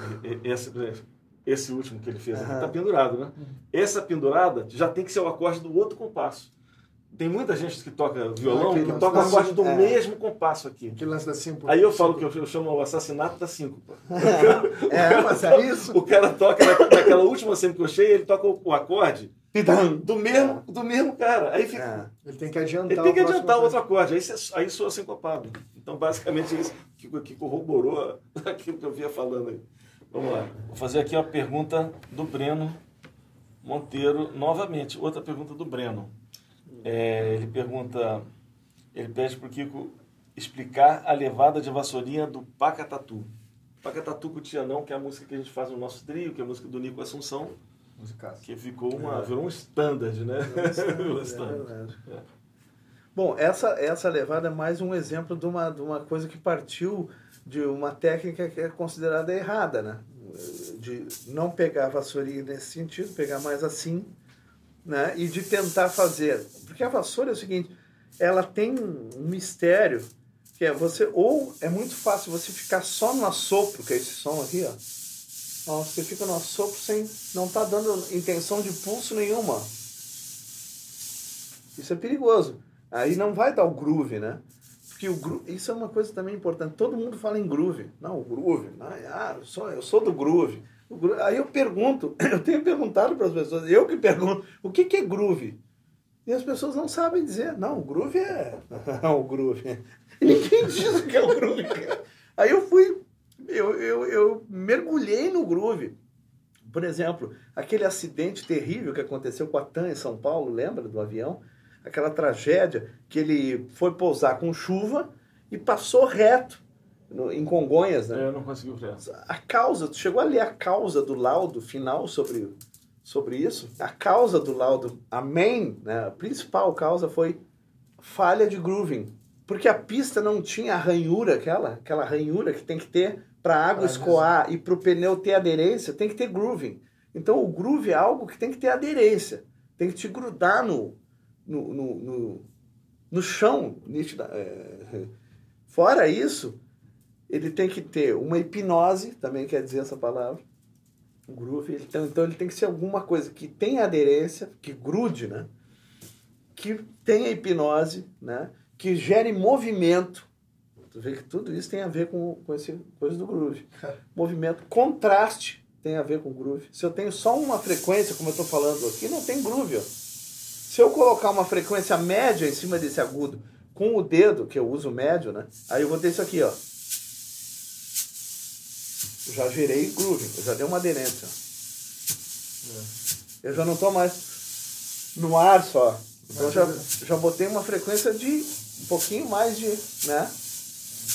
e- esse, esse último que ele fez aqui está pendurado, né? Essa pendurada já tem que ser o acorde do outro compasso. Tem muita gente que toca violão aquele que toca o da acorde do é. mesmo compasso aqui. Aquele lance da cinco. Aí eu falo que eu, eu chamo o assassinato da síncopa. É, mas é isso. O cara toca na- naquela última semicocheia, ele toca o, o acorde do mesmo, do mesmo cara. Aí fica, É. Ele tem que adiantar ele tem que adiantar o outro acorde. aí, aí soa sincopado. Então, basicamente, é isso que, que corroborou aquilo que eu vinha falando aí. Vamos lá. Vou fazer aqui uma pergunta do Breno Monteiro, novamente. Outra pergunta do Breno. É, ele pergunta, ele pede para o Kiko explicar a levada de vassourinha do Pacatatu. Pacatatu com o Tianão, que é a música que a gente faz no nosso trio, que é a música do Nico Assunção, Musicaço. que ficou uma, virou um standard, né? Virou um É standard. verdade. É. Bom, essa, essa levada é mais um exemplo de uma, de uma coisa que partiu de uma técnica que é considerada errada, né? De não pegar a vassourinha nesse sentido, pegar mais assim, né? E de tentar fazer. Porque a vassoura é o seguinte, ela tem um mistério que é você ou é muito fácil você ficar só no assopro, que é esse som aqui, ó. ó você fica no assopro sem não tá dando intenção de pulso nenhuma. Isso é perigoso. Aí não vai dar o groove, né? Porque o groove, isso é uma coisa também importante. Todo mundo fala em groove. Não, o groove. Ah, eu sou, eu sou do groove. Aí eu pergunto, eu tenho perguntado para as pessoas, eu que pergunto, o que, que é groove? E as pessoas não sabem dizer. Não, o groove é. O groove. Ninguém diz o que é o groove. Aí eu fui, eu, eu, eu mergulhei no groove. Por exemplo, aquele acidente terrível que aconteceu com a TAM em São Paulo, lembra do avião? aquela tragédia que ele foi pousar com chuva e passou reto no, em Congonhas, né? É, eu não consegui ver. A causa, tu chegou a ler a causa do laudo final sobre, sobre isso? A causa do laudo, a main, né, a principal causa foi falha de grooving. Porque a pista não tinha a ranhura, aquela, aquela ranhura que tem que ter para a água ah, escoar mesmo. e para o pneu ter aderência, tem que ter grooving. Então o groove é algo que tem que ter aderência, tem que te grudar no, no, no, no, no chão. É, fora isso, ele tem que ter uma hipnose, também quer dizer essa palavra, o groove. Então, então ele tem que ser alguma coisa que tenha aderência, que grude, né? que tenha hipnose, né? que gere movimento. Tu vê que tudo isso tem a ver com, com esse coisa do groove. movimento, contraste tem a ver com groove. Se eu tenho só uma frequência, como eu estou falando aqui, não tem groove. Ó. Se eu colocar uma frequência média em cima desse agudo com o dedo, que eu uso médio, né? Aí eu vou ter isso aqui, ó. Já gerei groove, eu já dei uma aderência. Eu já não estou mais no ar só. Então já, já botei uma frequência de um pouquinho mais de, né?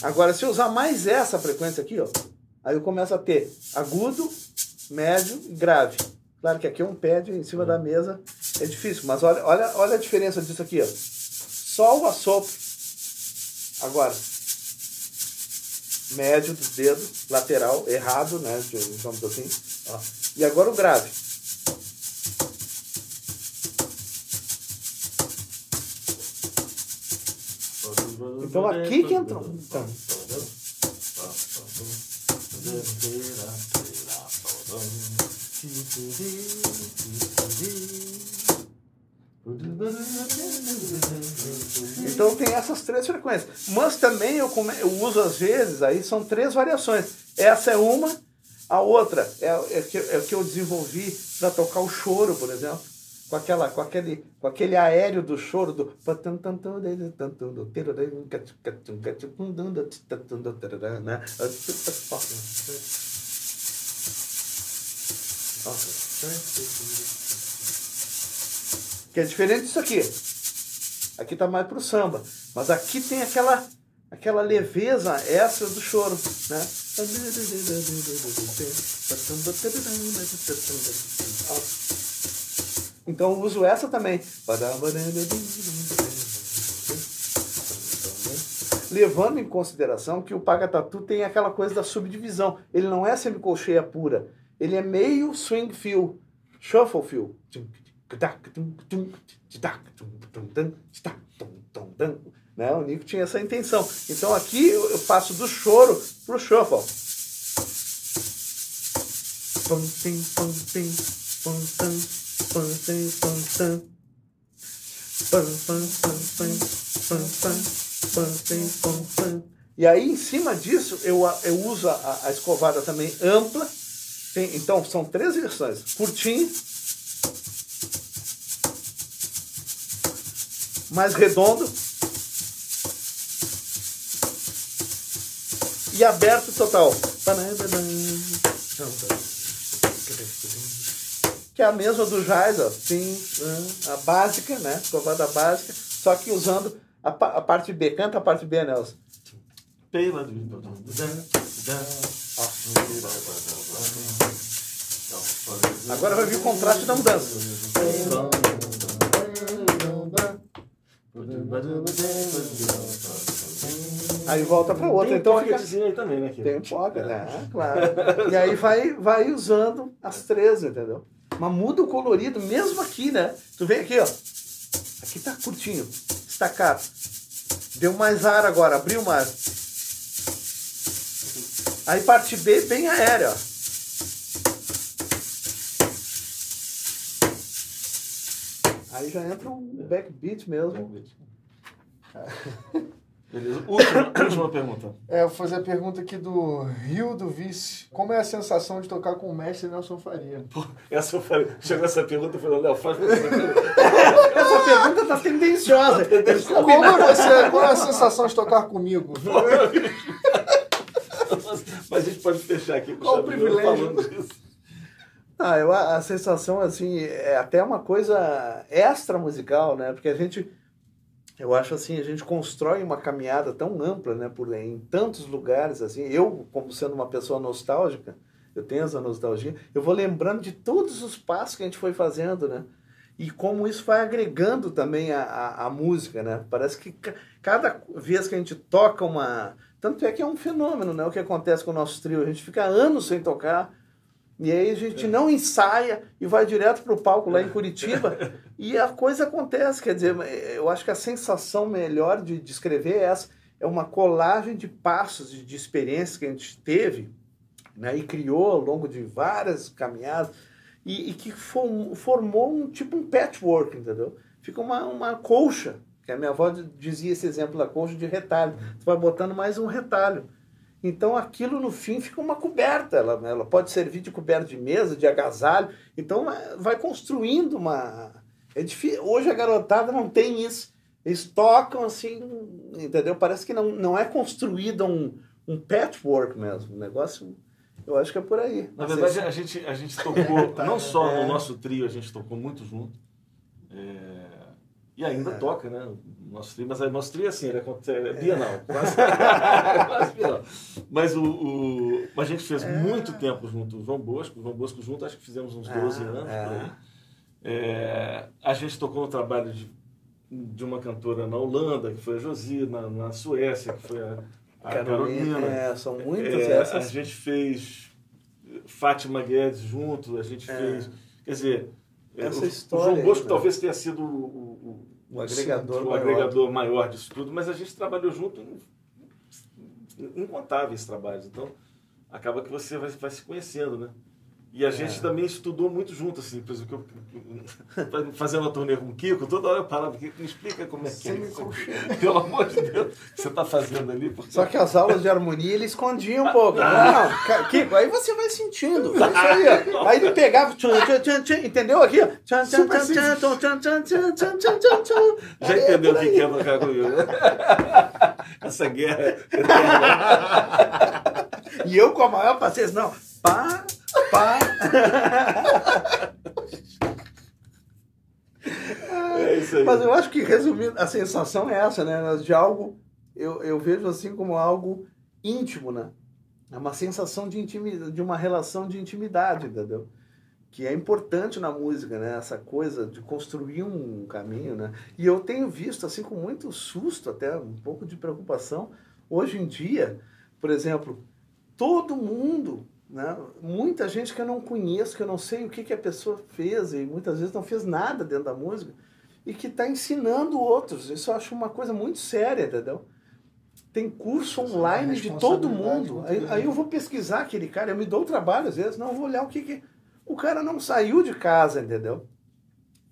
Agora, se eu usar mais essa frequência aqui, ó, aí eu começo a ter agudo, médio e grave. Claro que aqui é um pad em cima da mesa é difícil, mas olha, olha, olha a diferença disso aqui. Ó. Só o assopro. Agora, médio do dedo, lateral, errado, né? Digamos assim. Ó. E agora o grave. Então aqui que entrou. Então. Então tem essas três frequências. Mas também eu, come, eu uso às vezes, aí são três variações. Essa é uma, a outra é, é, que, é que eu desenvolvi para tocar o choro, por exemplo. Com, aquela, com, aquele, com aquele aéreo do choro do. Né? Que é diferente disso aqui. Aqui tá mais pro samba. Mas aqui tem aquela aquela leveza extra do choro, né? Então uso essa também. Levando em consideração que o Pagatatu tem aquela coisa da subdivisão. Ele não é semicolcheia pura ele é meio swing feel, shuffle feel. Né? O Nico tinha essa intenção. Então aqui eu, passo do choro pro shuffle. E aí, em cima disso, eu, eu uso a, a escovada também ampla tem, então, são três versões. Curtinho, mais redondo e aberto total. Que é a mesma do jazz, ó. Sim, a básica, né? Escovada básica, só que usando a, a parte B. Canta a parte B, Nelson. Agora vai vir o contraste da mudança. Aí volta para outra. Tem então fica... aí também, né? Tem pocket, né? Claro. E aí vai, vai usando as três, entendeu? Mas muda o colorido, mesmo aqui, né? Tu vem aqui, ó. Aqui tá curtinho, estacado. Deu mais ar agora, abriu mais. Aí parte B bem aérea, ó. Aí já entra um backbeat mesmo. Beleza. Última, última pergunta. É, vou fazer a pergunta aqui do Rio do Vice. Como é a sensação de tocar com o mestre Nelson Faria? Pô, essa eu falei, chegou essa pergunta, eu falei, Léo, faz você. Essa pergunta tá tendenciosa. Como é, você, qual é a sensação de tocar comigo? Mas a gente pode fechar aqui com Qual o privilégio? falando disso. Ah, eu, a, a sensação, assim, é até uma coisa extra musical, né? Porque a gente, eu acho assim, a gente constrói uma caminhada tão ampla, né? Por, em tantos lugares, assim. Eu, como sendo uma pessoa nostálgica, eu tenho essa nostalgia, eu vou lembrando de todos os passos que a gente foi fazendo, né? E como isso vai agregando também a, a, a música, né? Parece que ca- cada vez que a gente toca uma... Tanto é que é um fenômeno, né? O que acontece com o nosso trio. A gente fica anos sem tocar, e aí a gente não ensaia e vai direto para o palco lá em Curitiba e a coisa acontece. Quer dizer, eu acho que a sensação melhor de descrever é essa. É uma colagem de passos, de, de experiências que a gente teve né, e criou ao longo de várias caminhadas e, e que form- formou um tipo um patchwork, entendeu? Fica uma, uma colcha, que a minha avó dizia esse exemplo da colcha de retalho. Tu vai botando mais um retalho. Então aquilo no fim fica uma coberta, ela, ela pode servir de coberta de mesa, de agasalho. Então é, vai construindo uma. É difícil. Hoje a garotada não tem isso. Eles tocam assim, entendeu? Parece que não, não é construído um, um patchwork mesmo. Um negócio. Eu acho que é por aí. Na verdade, a gente, a gente tocou, não só É. no nosso trio, a gente tocou muito junto. É, e ainda É. toca, né? O Nosso trio, mas o nosso trio, assim, ele é, é bienal. Quase, quase bienal. Mas o, o- a gente fez muito tempo junto. O João Bosco, o João Bosco junto, acho que fizemos uns 12 Ah, anos é. É, a gente tocou no trabalho de, de uma cantora na Holanda, que foi a Josi, na, na Suécia, que foi a, a Carolina. É, são muitas É, essas. A gente fez Fátima Guedes junto, a gente É. fez. Quer dizer, Essa o, história o João Bosco né? talvez tenha sido o, o, agregador o maior. agregador maior disso tudo, mas a gente trabalhou junto em incontáveis trabalhos. Então, acaba que você vai, vai se conhecendo, né? E a gente também estudou muito junto, assim, por exemplo, eu, fazendo a turnê com o Kiko, toda hora eu parava, Kiko, me explica como é que é isso. Pelo amor de Deus, o que você está fazendo ali? Porque... Só que as aulas de harmonia ele escondia um pouco. Não, ca- Kiko, aí você vai sentindo. Isso aí. Aí ele pegava, tchan, tchan, tchan, entendeu aqui? ó? Tchan, tchan, tchan, tchan, tchan, tchan, tchan, tchan, tchan. Já é entendeu o que é tocar comigo, né? Essa guerra. E eu com a maior paciência, não. Pá, pá. É isso aí. Mas eu acho que, resumindo, a sensação é essa, né? De algo, eu, eu vejo assim como algo íntimo, né? É uma sensação de intimidade, de uma relação de intimidade, entendeu? Que é importante na música, né? Essa coisa de construir um caminho, né? E eu tenho visto, assim, com muito susto, até um pouco de preocupação, hoje em dia, por exemplo, todo mundo, né? Muita gente que eu não conheço, que eu não sei o que, que a pessoa fez, e muitas vezes não fez nada dentro da música, e que está ensinando outros. Isso eu acho uma coisa muito séria, entendeu? Tem curso é online de todo mundo. Aí, aí eu vou pesquisar aquele cara, eu me dou o trabalho às vezes, não, eu vou olhar o que que... O cara não saiu de casa, entendeu?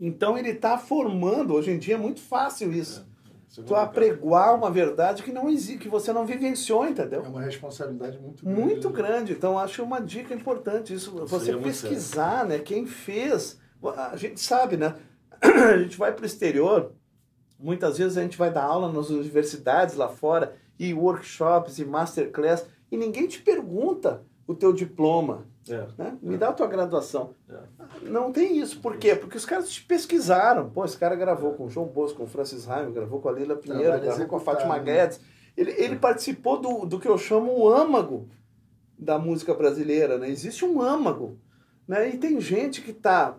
Então ele está formando, hoje em dia é muito fácil isso. Segundo Tu apregoar uma verdade que não existe, que você não vivenciou, entendeu? É uma responsabilidade muito grande. Muito grande. Então, acho uma dica importante isso. Você é pesquisar, né? Quem fez. A gente sabe, né? A gente vai para o exterior, muitas vezes a gente vai dar aula nas universidades lá fora, e workshops, e masterclass, e ninguém te pergunta o teu diploma. É. Né? Me dá a tua graduação. É. Não tem isso. Por quê? Porque os caras te pesquisaram. Pô, esse cara gravou com o João Bosco, com o Francis Raime, gravou com a Lila Pinheiro, Trabalho gravou com a Fátima né? Guedes. Ele, ele participou do, do que eu chamo o âmago da música brasileira. Né? Existe um âmago. Né? E tem gente que está,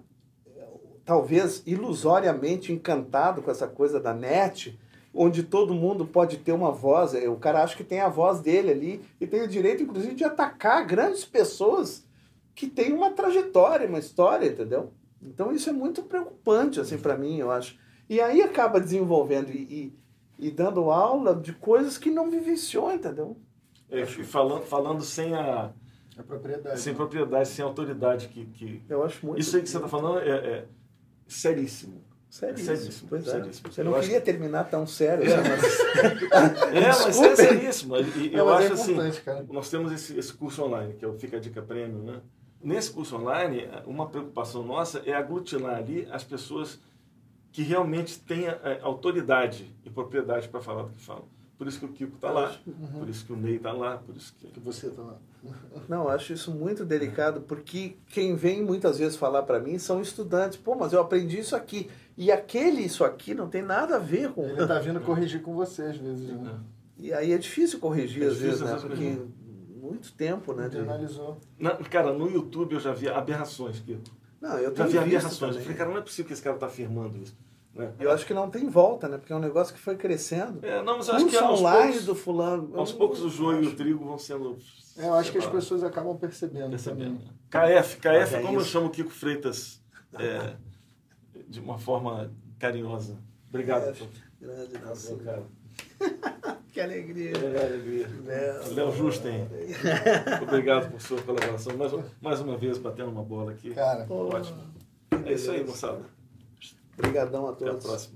talvez ilusoriamente encantado com essa coisa da net, onde todo mundo pode ter uma voz. O cara acha que tem a voz dele ali e tem o direito, inclusive, de atacar grandes pessoas que tem uma trajetória, uma história, entendeu? Então isso é muito preocupante, assim, para mim, eu acho. E aí acaba desenvolvendo e, e, e, dando aula de coisas que não vivenciou, entendeu? É, falando, falando sem a... A propriedade. Sem propriedade, sem autoridade. Que, que... Eu acho muito... Isso aí que você está falando é, é seríssimo. Seríssimo. seríssimo. Pois é. seríssimo. Você não eu queria acho... terminar tão sério, é, né? Mas... é, mas é seríssimo. E, eu não, acho é assim, cara. nós temos esse, esse curso online, que é o Fica a Dica Prêmio, né? Nesse curso online, uma preocupação nossa é aglutinar ali as pessoas que realmente têm é, autoridade e propriedade para falar do que falam. Por isso que o Kiko está lá, uhum. por isso que o Ney está lá, por isso que... que você está lá. Não, eu acho isso muito delicado, porque quem vem muitas vezes falar para mim são estudantes. Pô, mas eu aprendi isso aqui. E aquele isso aqui não tem nada a ver com... Ele está vindo corrigir com você às vezes, né? E aí é difícil corrigir É às vezes, né? Porque corrigir. Muito tempo, né? Analisou. Na- cara, no YouTube eu já vi aberrações, Kiko. Não, eu Já vi aberrações. Eu falei, cara, não é possível que esse cara está afirmando isso. Né? Eu acho que não tem volta, né? Porque é um negócio que foi crescendo. É, não, mas eu acho que Curso aos online poucos, do fulano. aos poucos o joio e o trigo vão sendo É, eu acho que as pessoas acabam percebendo. Percebendo. também. KF, KF, Mas é como eu chamo o Kiko Freitas é, de uma forma carinhosa. Obrigado. KF, grande Obrigado, Nelson. cara. Que alegria. É, alegria. Léo. Léo Justen, obrigado por sua colaboração. Mais, mais uma vez, batendo uma bola aqui. Cara, Ótimo. É isso aí, moçada. Obrigadão a Até a todos. próxima.